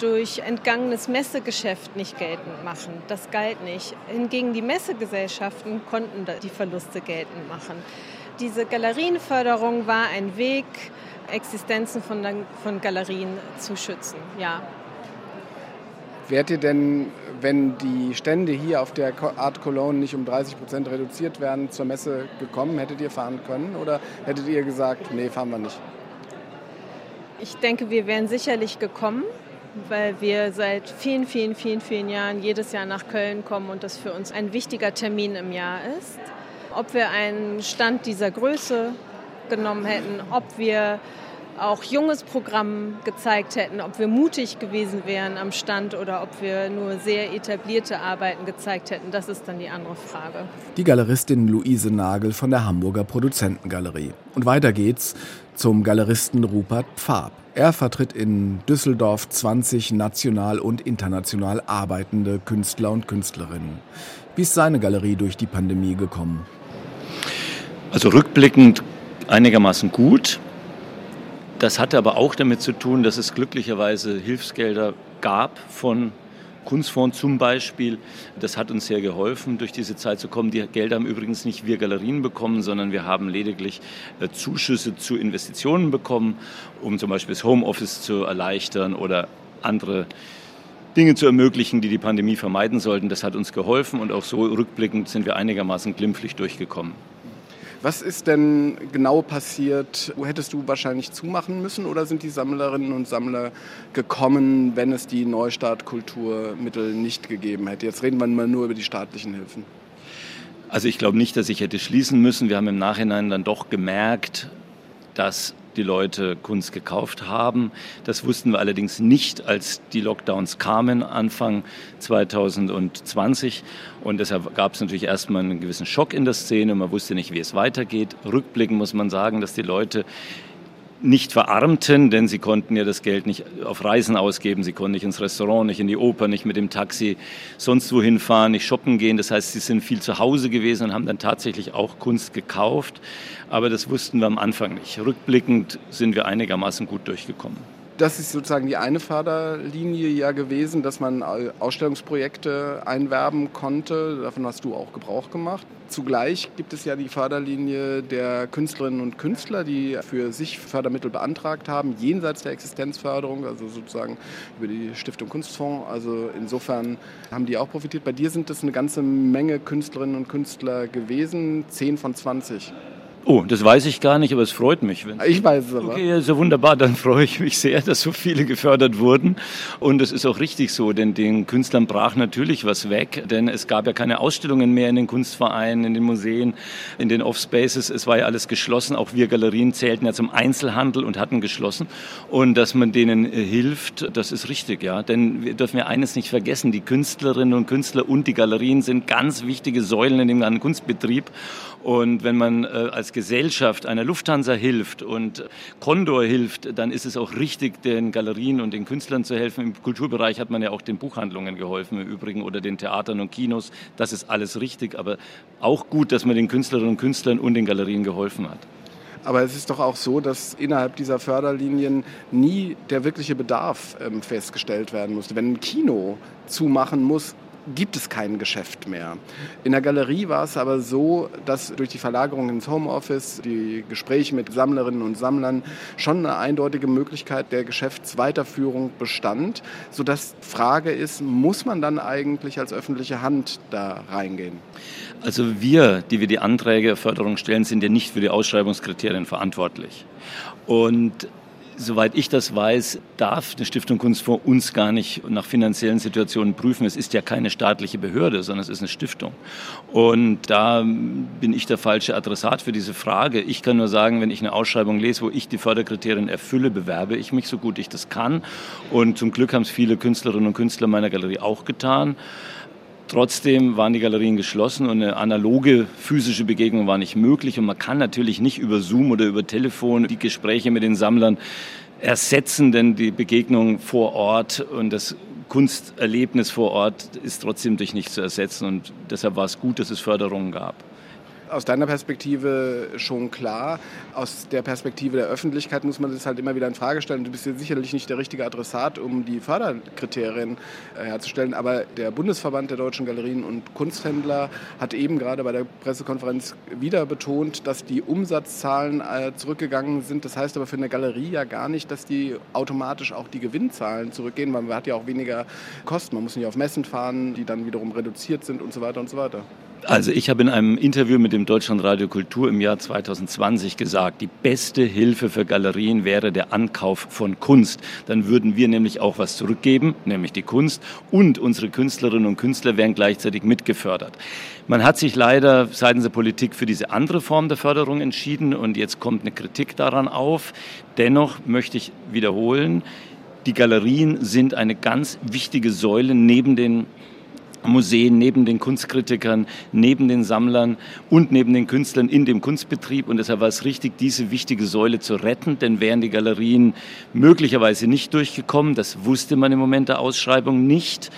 durch entgangenes Messegeschäft nicht geltend machen. Das galt nicht. Hingegen die Messegesellschaften konnten die Verluste geltend machen. Diese Galerienförderung war ein Weg, Existenzen von, von Galerien zu schützen. Ja. Wärt ihr denn, wenn die Stände hier auf der Art Cologne nicht um 30 Prozent reduziert werden, zur Messe gekommen? Hättet ihr fahren können oder hättet ihr gesagt, nee, fahren wir nicht? Ich denke, wir wären sicherlich gekommen weil wir seit vielen, vielen, vielen, vielen Jahren jedes Jahr nach Köln kommen und das für uns ein wichtiger Termin im Jahr ist. Ob wir einen Stand dieser Größe genommen hätten, ob wir auch junges Programm gezeigt hätten, ob wir mutig gewesen wären am Stand oder ob wir nur sehr etablierte Arbeiten gezeigt hätten, das ist dann die andere Frage. Die Galeristin Luise Nagel von der Hamburger Produzentengalerie. Und weiter geht's zum Galeristen Rupert Pfab. Er vertritt in Düsseldorf 20 national und international arbeitende Künstler und Künstlerinnen. Wie ist seine Galerie durch die Pandemie gekommen? Also rückblickend einigermaßen gut. Das hatte aber auch damit zu tun, dass es glücklicherweise Hilfsgelder gab von Kunstfonds zum Beispiel. Das hat uns sehr geholfen, durch diese Zeit zu kommen. Die Gelder haben übrigens nicht wir Galerien bekommen, sondern wir haben lediglich äh, Zuschüsse zu Investitionen bekommen, um zum Beispiel das Homeoffice zu erleichtern oder andere Dinge zu ermöglichen, die die Pandemie vermeiden sollten. Das hat uns geholfen und auch so rückblickend sind wir einigermaßen glimpflich durchgekommen. Was ist denn genau passiert? Wo hättest du wahrscheinlich zumachen müssen oder sind die Sammlerinnen und Sammler gekommen, wenn es die Neustart-Kulturmittel nicht gegeben hätte? Jetzt reden wir mal nur über die staatlichen Hilfen. Also ich glaube nicht, dass ich hätte schließen müssen. Wir haben im Nachhinein dann doch gemerkt, dass die Leute Kunst gekauft haben. Das wussten wir allerdings nicht, als die Lockdowns kamen Anfang 2020. Und deshalb gab es natürlich erstmal einen gewissen Schock in der Szene. Man wusste nicht, wie es weitergeht. Rückblickend muss man sagen, dass die Leute nicht verarmten, denn sie konnten ja das Geld nicht auf Reisen ausgeben, sie konnten nicht ins Restaurant, nicht in die Oper, nicht mit dem Taxi sonst wohin fahren, nicht shoppen gehen. Das heißt, sie sind viel zu Hause gewesen und haben dann tatsächlich auch Kunst gekauft. Aber das wussten wir am Anfang nicht. Rückblickend sind wir einigermaßen gut durchgekommen. Das ist sozusagen die eine Förderlinie ja gewesen, dass man Ausstellungsprojekte einwerben konnte. Davon hast du auch Gebrauch gemacht. Zugleich gibt es ja die Förderlinie der Künstlerinnen und Künstler, die für sich Fördermittel beantragt haben, jenseits der Existenzförderung, also sozusagen über die Stiftung Kunstfonds. Also insofern haben die auch profitiert. Bei dir sind es eine ganze Menge Künstlerinnen und Künstler gewesen, 10 von 20. Oh, das weiß ich gar nicht, aber es freut mich. Wenn ich weiß es aber. Okay, so wunderbar, dann freue ich mich sehr, dass so viele gefördert wurden. Und es ist auch richtig so, denn den Künstlern brach natürlich was weg, denn es gab ja keine Ausstellungen mehr in den Kunstvereinen, in den Museen, in den Offspaces. Es war ja alles geschlossen. Auch wir Galerien zählten ja zum Einzelhandel und hatten geschlossen. Und dass man denen äh, hilft, das ist richtig, ja. Denn wir dürfen ja eines nicht vergessen, die Künstlerinnen und Künstler und die Galerien sind ganz wichtige Säulen in dem ganzen Kunstbetrieb. Und wenn man äh, als Gesellschaft einer Lufthansa hilft und Condor hilft, dann ist es auch richtig, den Galerien und den Künstlern zu helfen. Im Kulturbereich hat man ja auch den Buchhandlungen geholfen im Übrigen oder den Theatern und Kinos. Das ist alles richtig, aber auch gut, dass man den Künstlerinnen und Künstlern und den Galerien geholfen hat. Aber es ist doch auch so, dass innerhalb dieser Förderlinien nie der wirkliche Bedarf ähm, festgestellt werden musste. Wenn ein Kino zumachen muss, gibt es kein Geschäft mehr. In der Galerie war es aber so, dass durch die Verlagerung ins Homeoffice, die Gespräche mit Sammlerinnen und Sammlern schon eine eindeutige Möglichkeit der Geschäftsweiterführung bestand, sodass Frage ist, muss man dann eigentlich als öffentliche Hand da reingehen? Also wir, die wir die Anträge Förderung stellen, sind ja nicht für die Ausschreibungskriterien verantwortlich. Und Soweit ich das weiß, darf die Stiftung Kunstfonds uns gar nicht nach finanziellen Situationen prüfen. Es ist ja keine staatliche Behörde, sondern es ist eine Stiftung. Und da bin ich der falsche Adressat für diese Frage. Ich kann nur sagen, wenn ich eine Ausschreibung lese, wo ich die Förderkriterien erfülle, bewerbe ich mich so gut ich das kann. Und zum Glück haben es viele Künstlerinnen und Künstler meiner Galerie auch getan. Trotzdem waren die Galerien geschlossen und eine analoge physische Begegnung war nicht möglich. Und man kann natürlich nicht über Zoom oder über Telefon die Gespräche mit den Sammlern ersetzen, denn die Begegnung vor Ort und das Kunsterlebnis vor Ort ist trotzdem durch nichts zu ersetzen. Und deshalb war es gut, dass es Förderungen gab aus deiner Perspektive schon klar. Aus der Perspektive der Öffentlichkeit muss man das halt immer wieder in Frage stellen. Du bist ja sicherlich nicht der richtige Adressat, um die Förderkriterien äh, herzustellen. Aber der Bundesverband der deutschen Galerien und Kunsthändler hat eben gerade bei der Pressekonferenz wieder betont, dass die Umsatzzahlen äh, zurückgegangen sind. Das heißt aber für eine Galerie ja gar nicht, dass die automatisch auch die Gewinnzahlen zurückgehen, weil man hat ja auch weniger Kosten. Man muss nicht auf Messen fahren, die dann wiederum reduziert sind und so weiter und so weiter. Also ich habe in einem Interview mit dem Deutschlandradio Kultur im Jahr 2020 gesagt, die beste Hilfe für Galerien wäre der Ankauf von Kunst. Dann würden wir nämlich auch was zurückgeben, nämlich die Kunst, und unsere Künstlerinnen und Künstler wären gleichzeitig mitgefördert. Man hat sich leider seitens der Politik für diese andere Form der Förderung entschieden und jetzt kommt eine Kritik daran auf. Dennoch möchte ich wiederholen, die Galerien sind eine ganz wichtige Säule neben den Museen, neben den Kunstkritikern, neben den Sammlern und neben den Künstlern in dem Kunstbetrieb. Und deshalb war es richtig, diese wichtige Säule zu retten, denn wären die Galerien möglicherweise nicht durchgekommen, das wusste man im Moment der Ausschreibung nicht,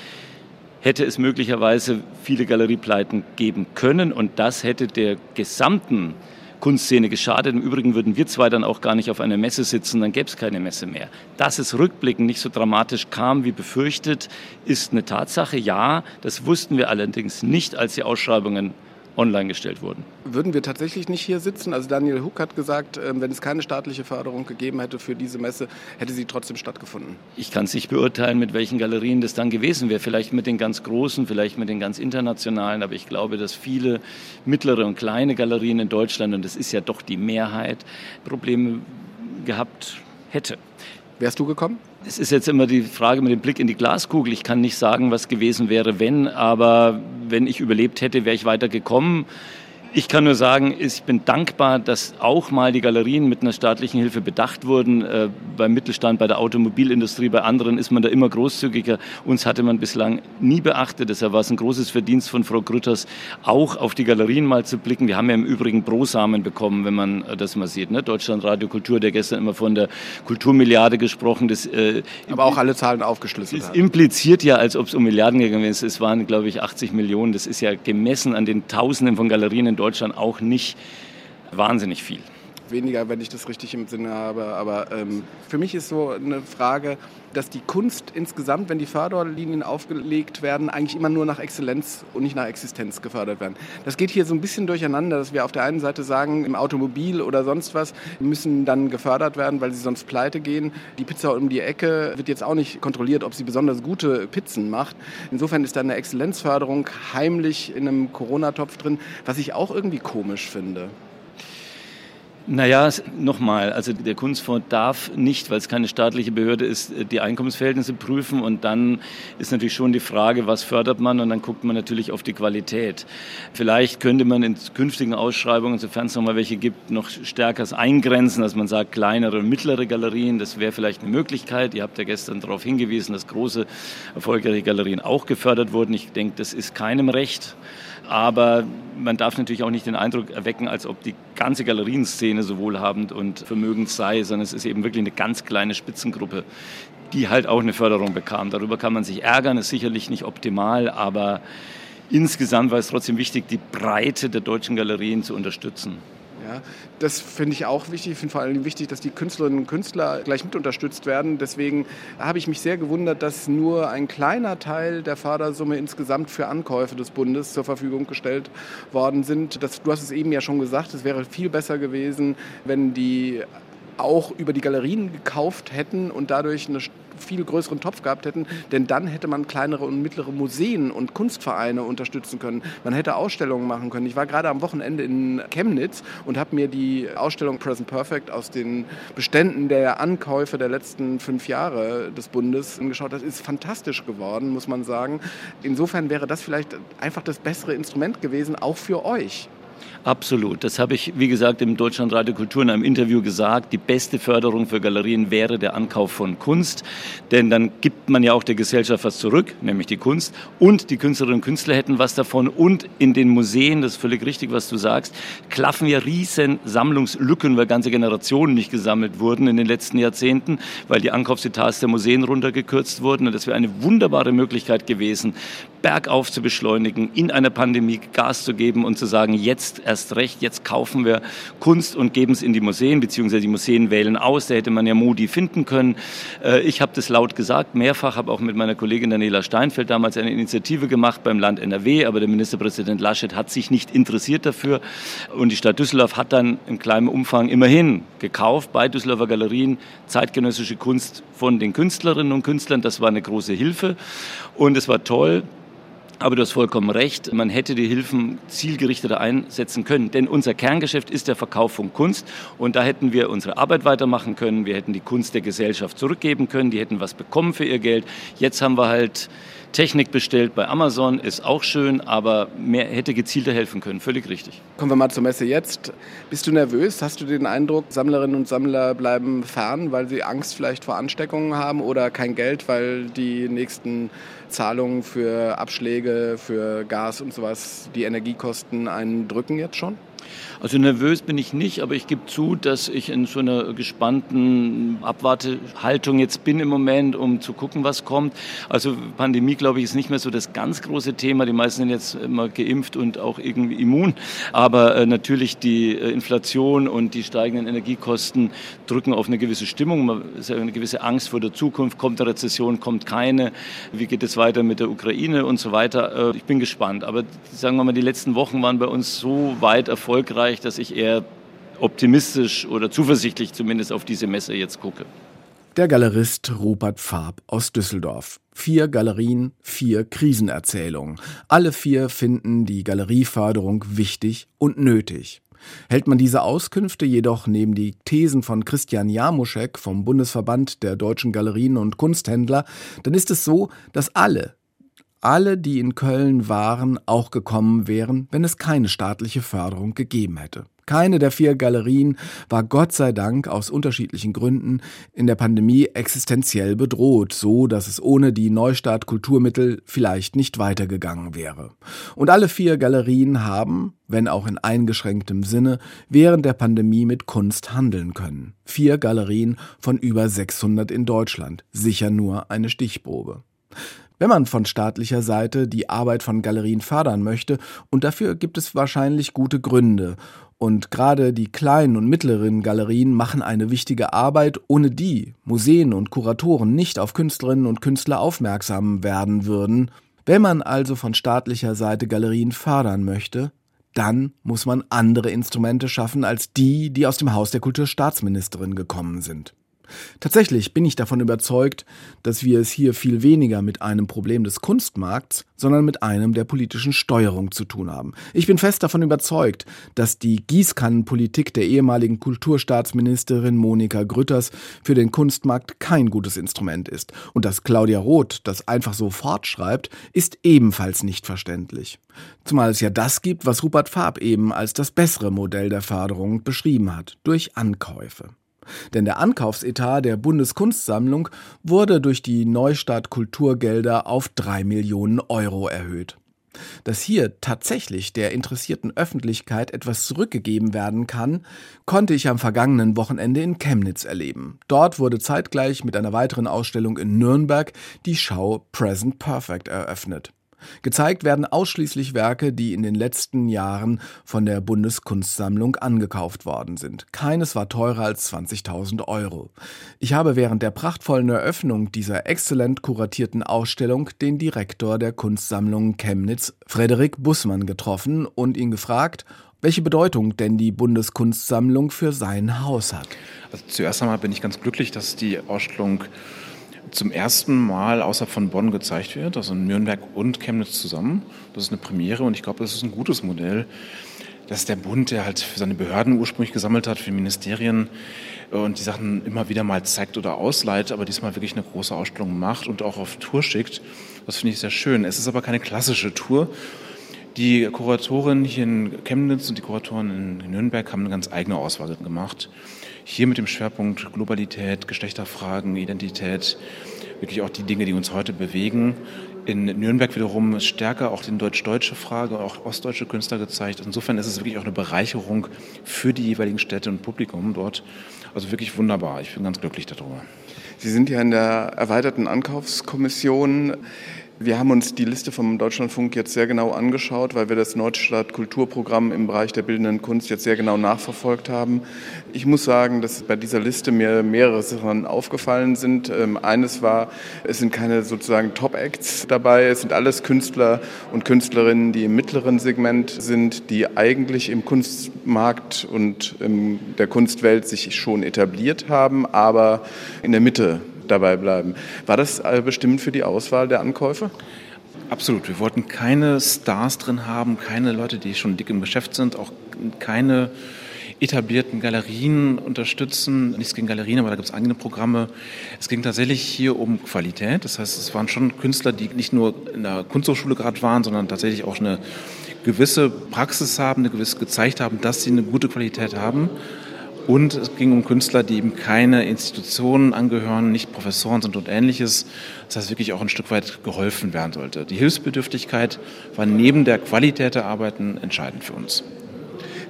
hätte es möglicherweise viele Galeriepleiten geben können und das hätte der gesamten Kunstszene geschadet. Im Übrigen würden wir zwei dann auch gar nicht auf einer Messe sitzen, dann gäbe es keine Messe mehr. Dass es rückblickend nicht so dramatisch kam wie befürchtet, ist eine Tatsache. Ja, das wussten wir allerdings nicht, als die Ausschreibungen online gestellt wurden. Würden wir tatsächlich nicht hier sitzen? Also Daniel Huck hat gesagt, ähm, wenn es keine staatliche Förderung gegeben hätte für diese Messe, hätte sie trotzdem stattgefunden. Ich kann es nicht beurteilen, mit welchen Galerien das dann gewesen wäre. Vielleicht mit den ganz großen, vielleicht mit den ganz internationalen. Aber ich glaube, dass viele mittlere und kleine Galerien in Deutschland, und das ist ja doch die Mehrheit, Probleme gehabt hätte. Wärst du gekommen? Es ist jetzt immer die Frage mit dem Blick in die Glaskugel. Ich kann nicht sagen, was gewesen wäre, wenn, aber wenn ich überlebt hätte, wäre ich weiter gekommen. Ich kann nur sagen, ich bin dankbar, dass auch mal die Galerien mit einer staatlichen Hilfe bedacht wurden. Äh, beim Mittelstand, bei der Automobilindustrie, bei anderen ist man da immer großzügiger. Uns hatte man bislang nie beachtet. Deshalb war es ein großes Verdienst von Frau Grütters, auch auf die Galerien mal zu blicken. Wir haben ja im Übrigen Brosamen bekommen, wenn man das mal sieht. Ne? Deutschland Radio Kultur, der gestern immer von der Kulturmilliarde gesprochen. Das, äh, Aber auch alle Zahlen aufgeschlüsselt das hat. impliziert ja, als ob es um Milliarden gegangen ist. Es waren, glaube ich, 80 Millionen. Das ist ja gemessen an den Tausenden von Galerien in Deutschland auch nicht wahnsinnig viel. Weniger, wenn ich das richtig im Sinne habe. Aber ähm, für mich ist so eine Frage, dass die Kunst insgesamt, wenn die Förderlinien aufgelegt werden, eigentlich immer nur nach Exzellenz und nicht nach Existenz gefördert werden. Das geht hier so ein bisschen durcheinander, dass wir auf der einen Seite sagen, im Automobil oder sonst was müssen dann gefördert werden, weil sie sonst pleite gehen. Die Pizza um die Ecke wird jetzt auch nicht kontrolliert, ob sie besonders gute Pizzen macht. Insofern ist da eine Exzellenzförderung heimlich in einem Corona-Topf drin, was ich auch irgendwie komisch finde. Naja, nochmal, also der Kunstfonds darf nicht, weil es keine staatliche Behörde ist, die Einkommensverhältnisse prüfen und dann ist natürlich schon die Frage, was fördert man und dann guckt man natürlich auf die Qualität. Vielleicht könnte man in künftigen Ausschreibungen, sofern es noch mal welche gibt, noch stärker eingrenzen, dass man sagt, kleinere und mittlere Galerien, das wäre vielleicht eine Möglichkeit. Ihr habt ja gestern darauf hingewiesen, dass große, erfolgreiche Galerien auch gefördert wurden. Ich denke, das ist keinem recht. Aber man darf natürlich auch nicht den Eindruck erwecken, als ob die ganze Galerienszene so wohlhabend und vermögend sei, sondern es ist eben wirklich eine ganz kleine Spitzengruppe, die halt auch eine Förderung bekam. Darüber kann man sich ärgern, ist sicherlich nicht optimal, aber insgesamt war es trotzdem wichtig, die Breite der deutschen Galerien zu unterstützen. Ja, das finde ich auch wichtig. Ich finde vor allem wichtig, dass die Künstlerinnen und Künstler gleich mit unterstützt werden. Deswegen habe ich mich sehr gewundert, dass nur ein kleiner Teil der Fördersumme insgesamt für Ankäufe des Bundes zur Verfügung gestellt worden sind. Das, du hast es eben ja schon gesagt, es wäre viel besser gewesen, wenn die auch über die Galerien gekauft hätten und dadurch einen viel größeren Topf gehabt hätten, denn dann hätte man kleinere und mittlere Museen und Kunstvereine unterstützen können. Man hätte Ausstellungen machen können. Ich war gerade am Wochenende in Chemnitz und habe mir die Ausstellung Present Perfect aus den Beständen der Ankäufe der letzten fünf Jahre des Bundes angeschaut. Das ist fantastisch geworden, muss man sagen. Insofern wäre das vielleicht einfach das bessere Instrument gewesen, auch für euch. Absolut. Das habe ich, wie gesagt, im Deutschlandradio Kultur in einem Interview gesagt. Die beste Förderung für Galerien wäre der Ankauf von Kunst. Denn dann gibt man ja auch der Gesellschaft was zurück, nämlich die Kunst. Und die Künstlerinnen und Künstler hätten was davon. Und in den Museen, das ist völlig richtig, was du sagst, klaffen ja riesen Sammlungslücken, weil ganze Generationen nicht gesammelt wurden in den letzten Jahrzehnten, weil die Ankaufsetats der Museen runtergekürzt wurden. Und das wäre eine wunderbare Möglichkeit gewesen, bergauf zu beschleunigen, in einer Pandemie Gas zu geben und zu sagen, jetzt erst recht, jetzt kaufen wir Kunst und geben es in die Museen, beziehungsweise die Museen wählen aus. Da hätte man ja Modi finden können. Äh, ich habe das laut gesagt, mehrfach, habe auch mit meiner Kollegin Daniela Steinfeld damals eine Initiative gemacht beim Land NRW, aber der Ministerpräsident Laschet hat sich nicht interessiert dafür. Und die Stadt Düsseldorf hat dann in kleinem Umfang immerhin gekauft bei Düsseldorfer Galerien zeitgenössische Kunst von den Künstlerinnen und Künstlern. Das war eine große Hilfe und es war toll. Aber du hast vollkommen recht, man hätte die Hilfen zielgerichteter einsetzen können. Denn unser Kerngeschäft ist der Verkauf von Kunst und da hätten wir unsere Arbeit weitermachen können. Wir hätten die Kunst der Gesellschaft zurückgeben können, die hätten was bekommen für ihr Geld. Jetzt haben wir halt Technik bestellt bei Amazon, ist auch schön, aber mehr hätte gezielter helfen können. Völlig richtig. Kommen wir mal zur Messe jetzt. Bist du nervös? Hast du den Eindruck, Sammlerinnen und Sammler bleiben fern, weil sie Angst vielleicht vor Ansteckungen haben oder kein Geld, weil die nächsten Zahlungen für Abschläge, für Gas und sowas, die Energiekosten einen drücken jetzt schon? Also nervös bin ich nicht, aber ich gebe zu, dass ich in so einer gespannten Abwartehaltung jetzt bin im Moment, um zu gucken, was kommt. Also Pandemie, glaube ich, ist nicht mehr so das ganz große Thema. Die meisten sind jetzt immer geimpft und auch irgendwie immun. Aber äh, natürlich die äh, Inflation und die steigenden Energiekosten drücken auf eine gewisse Stimmung. Man ist ja eine gewisse Angst vor der Zukunft. Kommt eine Rezession, kommt keine? Wie geht es weiter mit der Ukraine und so weiter? Äh, ich bin gespannt. Aber sagen wir mal, die letzten Wochen waren bei uns so weit erfolgreich, Bereich, dass ich eher optimistisch oder zuversichtlich zumindest auf diese Messe jetzt gucke. Der Galerist Rupert Farb aus Düsseldorf. Vier Galerien, vier Krisenerzählungen. Alle vier finden die Galerieförderung wichtig und nötig. Hält man diese Auskünfte jedoch neben die Thesen von Christian Jamuschek vom Bundesverband der deutschen Galerien und Kunsthändler, dann ist es so, dass alle, alle, die in Köln waren, auch gekommen wären, wenn es keine staatliche Förderung gegeben hätte. Keine der vier Galerien war Gott sei Dank aus unterschiedlichen Gründen in der Pandemie existenziell bedroht, so dass es ohne die Neustart Kulturmittel vielleicht nicht weitergegangen wäre. Und alle vier Galerien haben, wenn auch in eingeschränktem Sinne, während der Pandemie mit Kunst handeln können. Vier Galerien von über 600 in Deutschland, sicher nur eine Stichprobe wenn man von staatlicher Seite die Arbeit von Galerien fördern möchte, und dafür gibt es wahrscheinlich gute Gründe. Und gerade die kleinen und mittleren Galerien machen eine wichtige Arbeit, ohne die Museen und Kuratoren nicht auf Künstlerinnen und Künstler aufmerksam werden würden. Wenn man also von staatlicher Seite Galerien fördern möchte, dann muss man andere Instrumente schaffen als die, die aus dem Haus der Kulturstaatsministerin gekommen sind. Tatsächlich bin ich davon überzeugt, dass wir es hier viel weniger mit einem Problem des Kunstmarkts, sondern mit einem der politischen Steuerung zu tun haben. Ich bin fest davon überzeugt, dass die Gießkannenpolitik der ehemaligen Kulturstaatsministerin Monika Grütters für den Kunstmarkt kein gutes Instrument ist. Und dass Claudia Roth das einfach so fortschreibt, ist ebenfalls nicht verständlich. Zumal es ja das gibt, was Rupert Farb eben als das bessere Modell der Förderung beschrieben hat, durch Ankäufe. Denn der Ankaufsetat der Bundeskunstsammlung wurde durch die Neustart Kulturgelder auf drei Millionen Euro erhöht. Dass hier tatsächlich der interessierten Öffentlichkeit etwas zurückgegeben werden kann, konnte ich am vergangenen Wochenende in Chemnitz erleben. Dort wurde zeitgleich mit einer weiteren Ausstellung in Nürnberg die Schau Present Perfect eröffnet. Gezeigt werden ausschließlich Werke, die in den letzten Jahren von der Bundeskunstsammlung angekauft worden sind. Keines war teurer als 20.000 Euro. Ich habe während der prachtvollen Eröffnung dieser exzellent kuratierten Ausstellung den Direktor der Kunstsammlung Chemnitz, Frederik Bussmann, getroffen und ihn gefragt, welche Bedeutung denn die Bundeskunstsammlung für sein Haus hat. Also zuerst einmal bin ich ganz glücklich, dass die Ausstellung zum ersten Mal außerhalb von Bonn gezeigt wird, also Nürnberg und Chemnitz zusammen. Das ist eine Premiere und ich glaube, das ist ein gutes Modell, dass der Bund, der halt für seine Behörden ursprünglich gesammelt hat, für Ministerien äh, und die Sachen immer wieder mal zeigt oder ausleiht, aber diesmal wirklich eine große Ausstellung macht und auch auf Tour schickt. Das finde ich sehr schön. Es ist aber keine klassische Tour. Die Kuratorin hier in Chemnitz und die Kuratoren in Nürnberg haben eine ganz eigene Auswahl gemacht. Hier mit dem Schwerpunkt Globalität, Geschlechterfragen, Identität, wirklich auch die Dinge, die uns heute bewegen. In Nürnberg wiederum stärker auch die deutsch-deutsche Frage, auch ostdeutsche Künstler gezeigt. Insofern ist es wirklich auch eine Bereicherung für die jeweiligen Städte und Publikum dort. Also wirklich wunderbar. Ich bin ganz glücklich darüber. Sie sind ja in der erweiterten Ankaufskommission. Wir haben uns die Liste vom Deutschlandfunk jetzt sehr genau angeschaut, weil wir das Nordstadt Kulturprogramm im Bereich der bildenden Kunst jetzt sehr genau nachverfolgt haben. Ich muss sagen, dass bei dieser Liste mir mehrere Sachen aufgefallen sind. Ähm, eines war, es sind keine sozusagen Top-Acts dabei. Es sind alles Künstler und Künstlerinnen, die im mittleren Segment sind, die eigentlich im Kunstmarkt und in der Kunstwelt sich schon etabliert haben, aber in der Mitte dabei bleiben. War das äh, bestimmt für die Auswahl der Ankäufe? Absolut. Wir wollten keine Stars drin haben, keine Leute, die schon dick im Geschäft sind, auch keine etablierten Galerien unterstützen. Nichts gegen Galerien, aber da gibt es eigene Programme. Es ging tatsächlich hier um Qualität. Das heißt, es waren schon Künstler, die nicht nur in der Kunsthochschule gerade waren, sondern tatsächlich auch eine gewisse Praxis haben, eine gewisse gezeigt haben, dass sie eine gute Qualität haben. Und es ging um Künstler, die eben keine Institutionen angehören, nicht Professoren sind und ähnliches. Das heißt, wirklich auch ein Stück weit geholfen werden sollte. Die Hilfsbedürftigkeit war neben der Qualität der Arbeiten entscheidend für uns.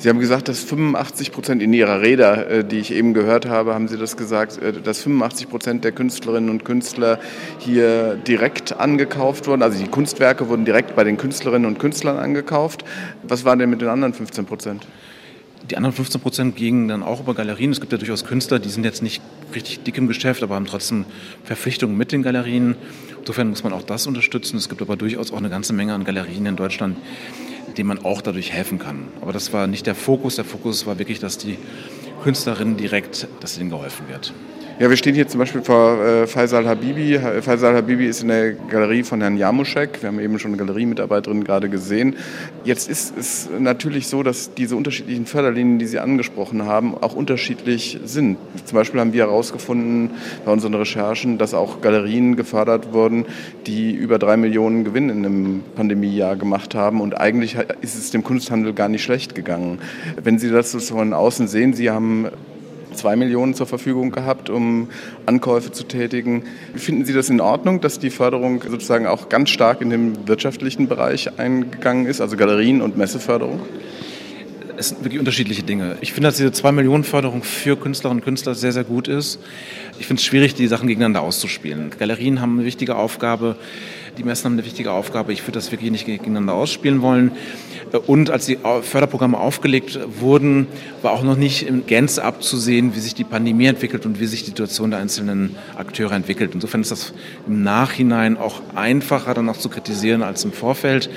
Sie haben gesagt, dass 85 Prozent in Ihrer Rede, äh, die ich eben gehört habe, haben Sie das gesagt, äh, dass 85 Prozent der Künstlerinnen und Künstler hier direkt angekauft wurden. Also die Kunstwerke wurden direkt bei den Künstlerinnen und Künstlern angekauft. Was war denn mit den anderen 15 Prozent? Die anderen 15 Prozent gingen dann auch über Galerien. Es gibt ja durchaus Künstler, die sind jetzt nicht richtig dick im Geschäft, aber haben trotzdem Verpflichtungen mit den Galerien. Insofern muss man auch das unterstützen. Es gibt aber durchaus auch eine ganze Menge an Galerien in Deutschland, denen man auch dadurch helfen kann. Aber das war nicht der Fokus. Der Fokus war wirklich, dass die Künstlerinnen direkt, dass ihnen geholfen wird. Ja, wir stehen hier zum Beispiel vor äh, Faisal Habibi. Faisal Habibi ist in der Galerie von Herrn Jamuschek. Wir haben eben schon eine Galeriemitarbeiterin gerade gesehen. Jetzt ist es natürlich so, dass diese unterschiedlichen Förderlinien, die Sie angesprochen haben, auch unterschiedlich sind. Zum Beispiel haben wir herausgefunden bei unseren Recherchen, dass auch Galerien gefördert wurden, die über drei Millionen Gewinn in einem Pandemiejahr gemacht haben. Und eigentlich ist es dem Kunsthandel gar nicht schlecht gegangen. Wenn Sie das so von außen sehen, Sie haben zwei Millionen zur Verfügung gehabt, um Ankäufe zu tätigen. Finden Sie das in Ordnung, dass die Förderung sozusagen auch ganz stark in den wirtschaftlichen Bereich eingegangen ist, also Galerien und Messeförderung? Es sind wirklich unterschiedliche Dinge. Ich finde, dass diese 2 Millionen Förderung für Künstlerinnen und Künstler sehr, sehr gut ist. Ich finde es schwierig, die Sachen gegeneinander auszuspielen. Galerien haben eine wichtige Aufgabe, die Messen haben eine wichtige Aufgabe. Ich würde das wirklich nicht gegeneinander ausspielen wollen. Und als die Förderprogramme aufgelegt wurden, war auch noch nicht in Gänze abzusehen, wie sich die Pandemie entwickelt und wie sich die Situation der einzelnen Akteure entwickelt. Insofern ist das im Nachhinein auch einfacher dann noch zu kritisieren als im Vorfeld.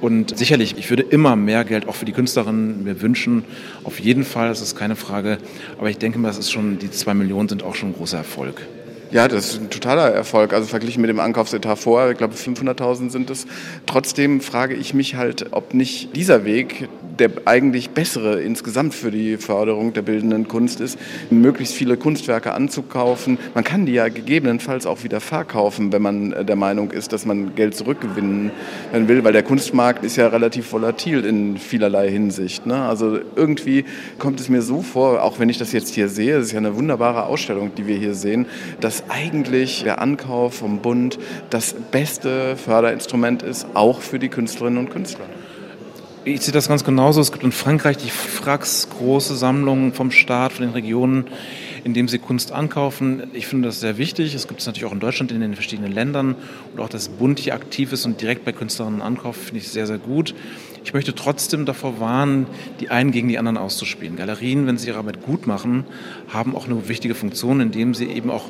Und sicherlich, ich würde immer mehr Geld auch für die Künstlerinnen mir wünschen. Auf jeden Fall, das ist keine Frage. Aber ich denke mal, das ist schon, die zwei Millionen sind auch schon ein großer Erfolg. Ja, das ist ein totaler Erfolg. Also verglichen mit dem Ankaufsetat vorher, ich glaube 500.000 sind es. Trotzdem frage ich mich halt, ob nicht dieser Weg der eigentlich bessere insgesamt für die Förderung der bildenden Kunst ist, möglichst viele Kunstwerke anzukaufen. Man kann die ja gegebenenfalls auch wieder verkaufen, wenn man äh, der Meinung ist, dass man Geld zurückgewinnen will, weil der Kunstmarkt ist ja relativ volatil in vielerlei Hinsicht. Ne? Also irgendwie kommt es mir so vor, auch wenn ich das jetzt hier sehe, es ist ja eine wunderbare Ausstellung, die wir hier sehen, dass dass eigentlich der Ankauf vom Bund das beste Förderinstrument ist, auch für die Künstlerinnen und Künstler. Ich sehe das ganz genauso. Es gibt in Frankreich die Frax, große Sammlungen vom Staat, von den Regionen, in dem sie Kunst ankaufen. Ich finde das sehr wichtig. Es gibt es natürlich auch in Deutschland in den verschiedenen Ländern. Und auch, dass Bund hier aktiv ist und direkt bei Künstlerinnen ankauft, finde ich sehr, sehr gut. Ich möchte trotzdem davor warnen, die einen gegen die anderen auszuspielen. Galerien, wenn sie ihre Arbeit gut machen, haben auch eine wichtige Funktion, indem sie eben auch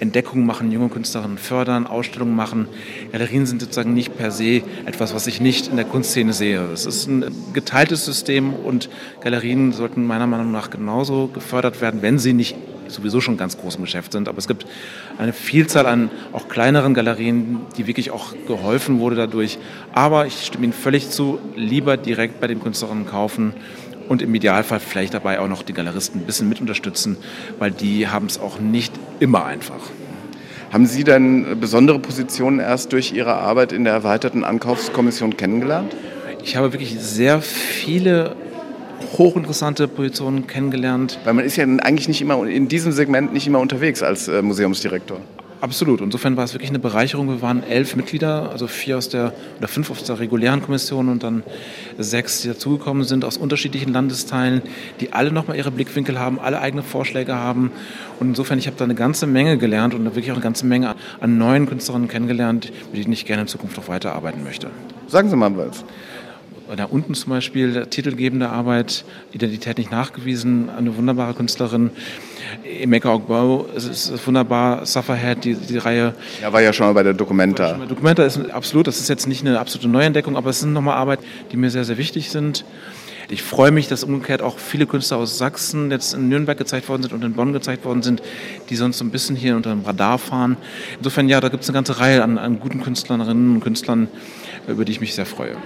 Entdeckungen machen, junge Künstlerinnen fördern, Ausstellungen machen. Galerien sind sozusagen nicht per se etwas, was ich nicht in der Kunstszene sehe. Es ist ein geteiltes System und Galerien sollten meiner Meinung nach genauso gefördert werden, wenn sie nicht sowieso schon ganz groß im Geschäft sind. Aber es gibt eine Vielzahl an auch kleineren Galerien, die wirklich auch geholfen wurde dadurch. Aber ich stimme Ihnen völlig zu, lieber direkt bei den Künstlerinnen kaufen und im Idealfall vielleicht dabei auch noch die Galeristen ein bisschen mit unterstützen, weil die haben es auch nicht immer einfach. Haben Sie denn besondere Positionen erst durch Ihre Arbeit in der erweiterten Ankaufskommission kennengelernt? Ich habe wirklich sehr viele hochinteressante Positionen kennengelernt. Weil man ist ja eigentlich nicht immer in diesem Segment nicht immer unterwegs als äh, Museumsdirektor. Absolut. Insofern war es wirklich eine Bereicherung. Wir waren elf Mitglieder, also vier aus der oder fünf aus der regulären Kommission und dann sechs, die dazugekommen sind aus unterschiedlichen Landesteilen, die alle nochmal ihre Blickwinkel haben, alle eigene Vorschläge haben. Und insofern, ich habe da eine ganze Menge gelernt und wirklich auch eine ganze Menge an neuen Künstlerinnen kennengelernt, mit denen ich gerne in Zukunft auch weiterarbeiten möchte. Sagen Sie mal was da unten zum Beispiel titelgebende Arbeit, Identität nicht nachgewiesen, eine wunderbare Künstlerin. Emeka Ogbo, es ist wunderbar, Sufferhead, die, die Reihe. Ja, war ja schon mal bei der Documenta. Documenta ist absolut, das ist jetzt nicht eine absolute Neuentdeckung, aber es sind nochmal Arbeiten, die mir sehr, sehr wichtig sind. Ich freue mich, dass umgekehrt auch viele Künstler aus Sachsen jetzt in Nürnberg gezeigt worden sind und in Bonn gezeigt worden sind, die sonst so ein bisschen hier unter dem Radar fahren. Insofern, ja, da gibt es eine ganze Reihe an, an guten Künstlerinnen und Künstlern, über die ich mich sehr freue.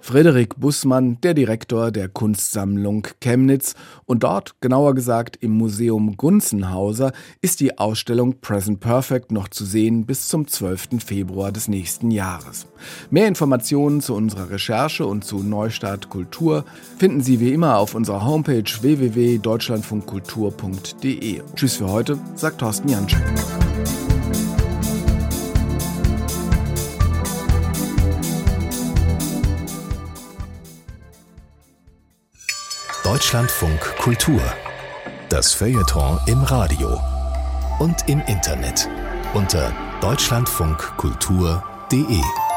Frederik Bussmann, der Direktor der Kunstsammlung Chemnitz. Und dort, genauer gesagt im Museum Gunzenhauser, ist die Ausstellung Present Perfect noch zu sehen bis zum 12. Februar des nächsten Jahres. Mehr Informationen zu unserer Recherche und zu Neustart Kultur finden Sie wie immer auf unserer Homepage www.deutschlandfunkkultur.de. Tschüss für heute, sagt Thorsten Janczek. Deutschlandfunk Kultur. Das Feuilleton im Radio und im Internet unter deutschlandfunkkultur.de.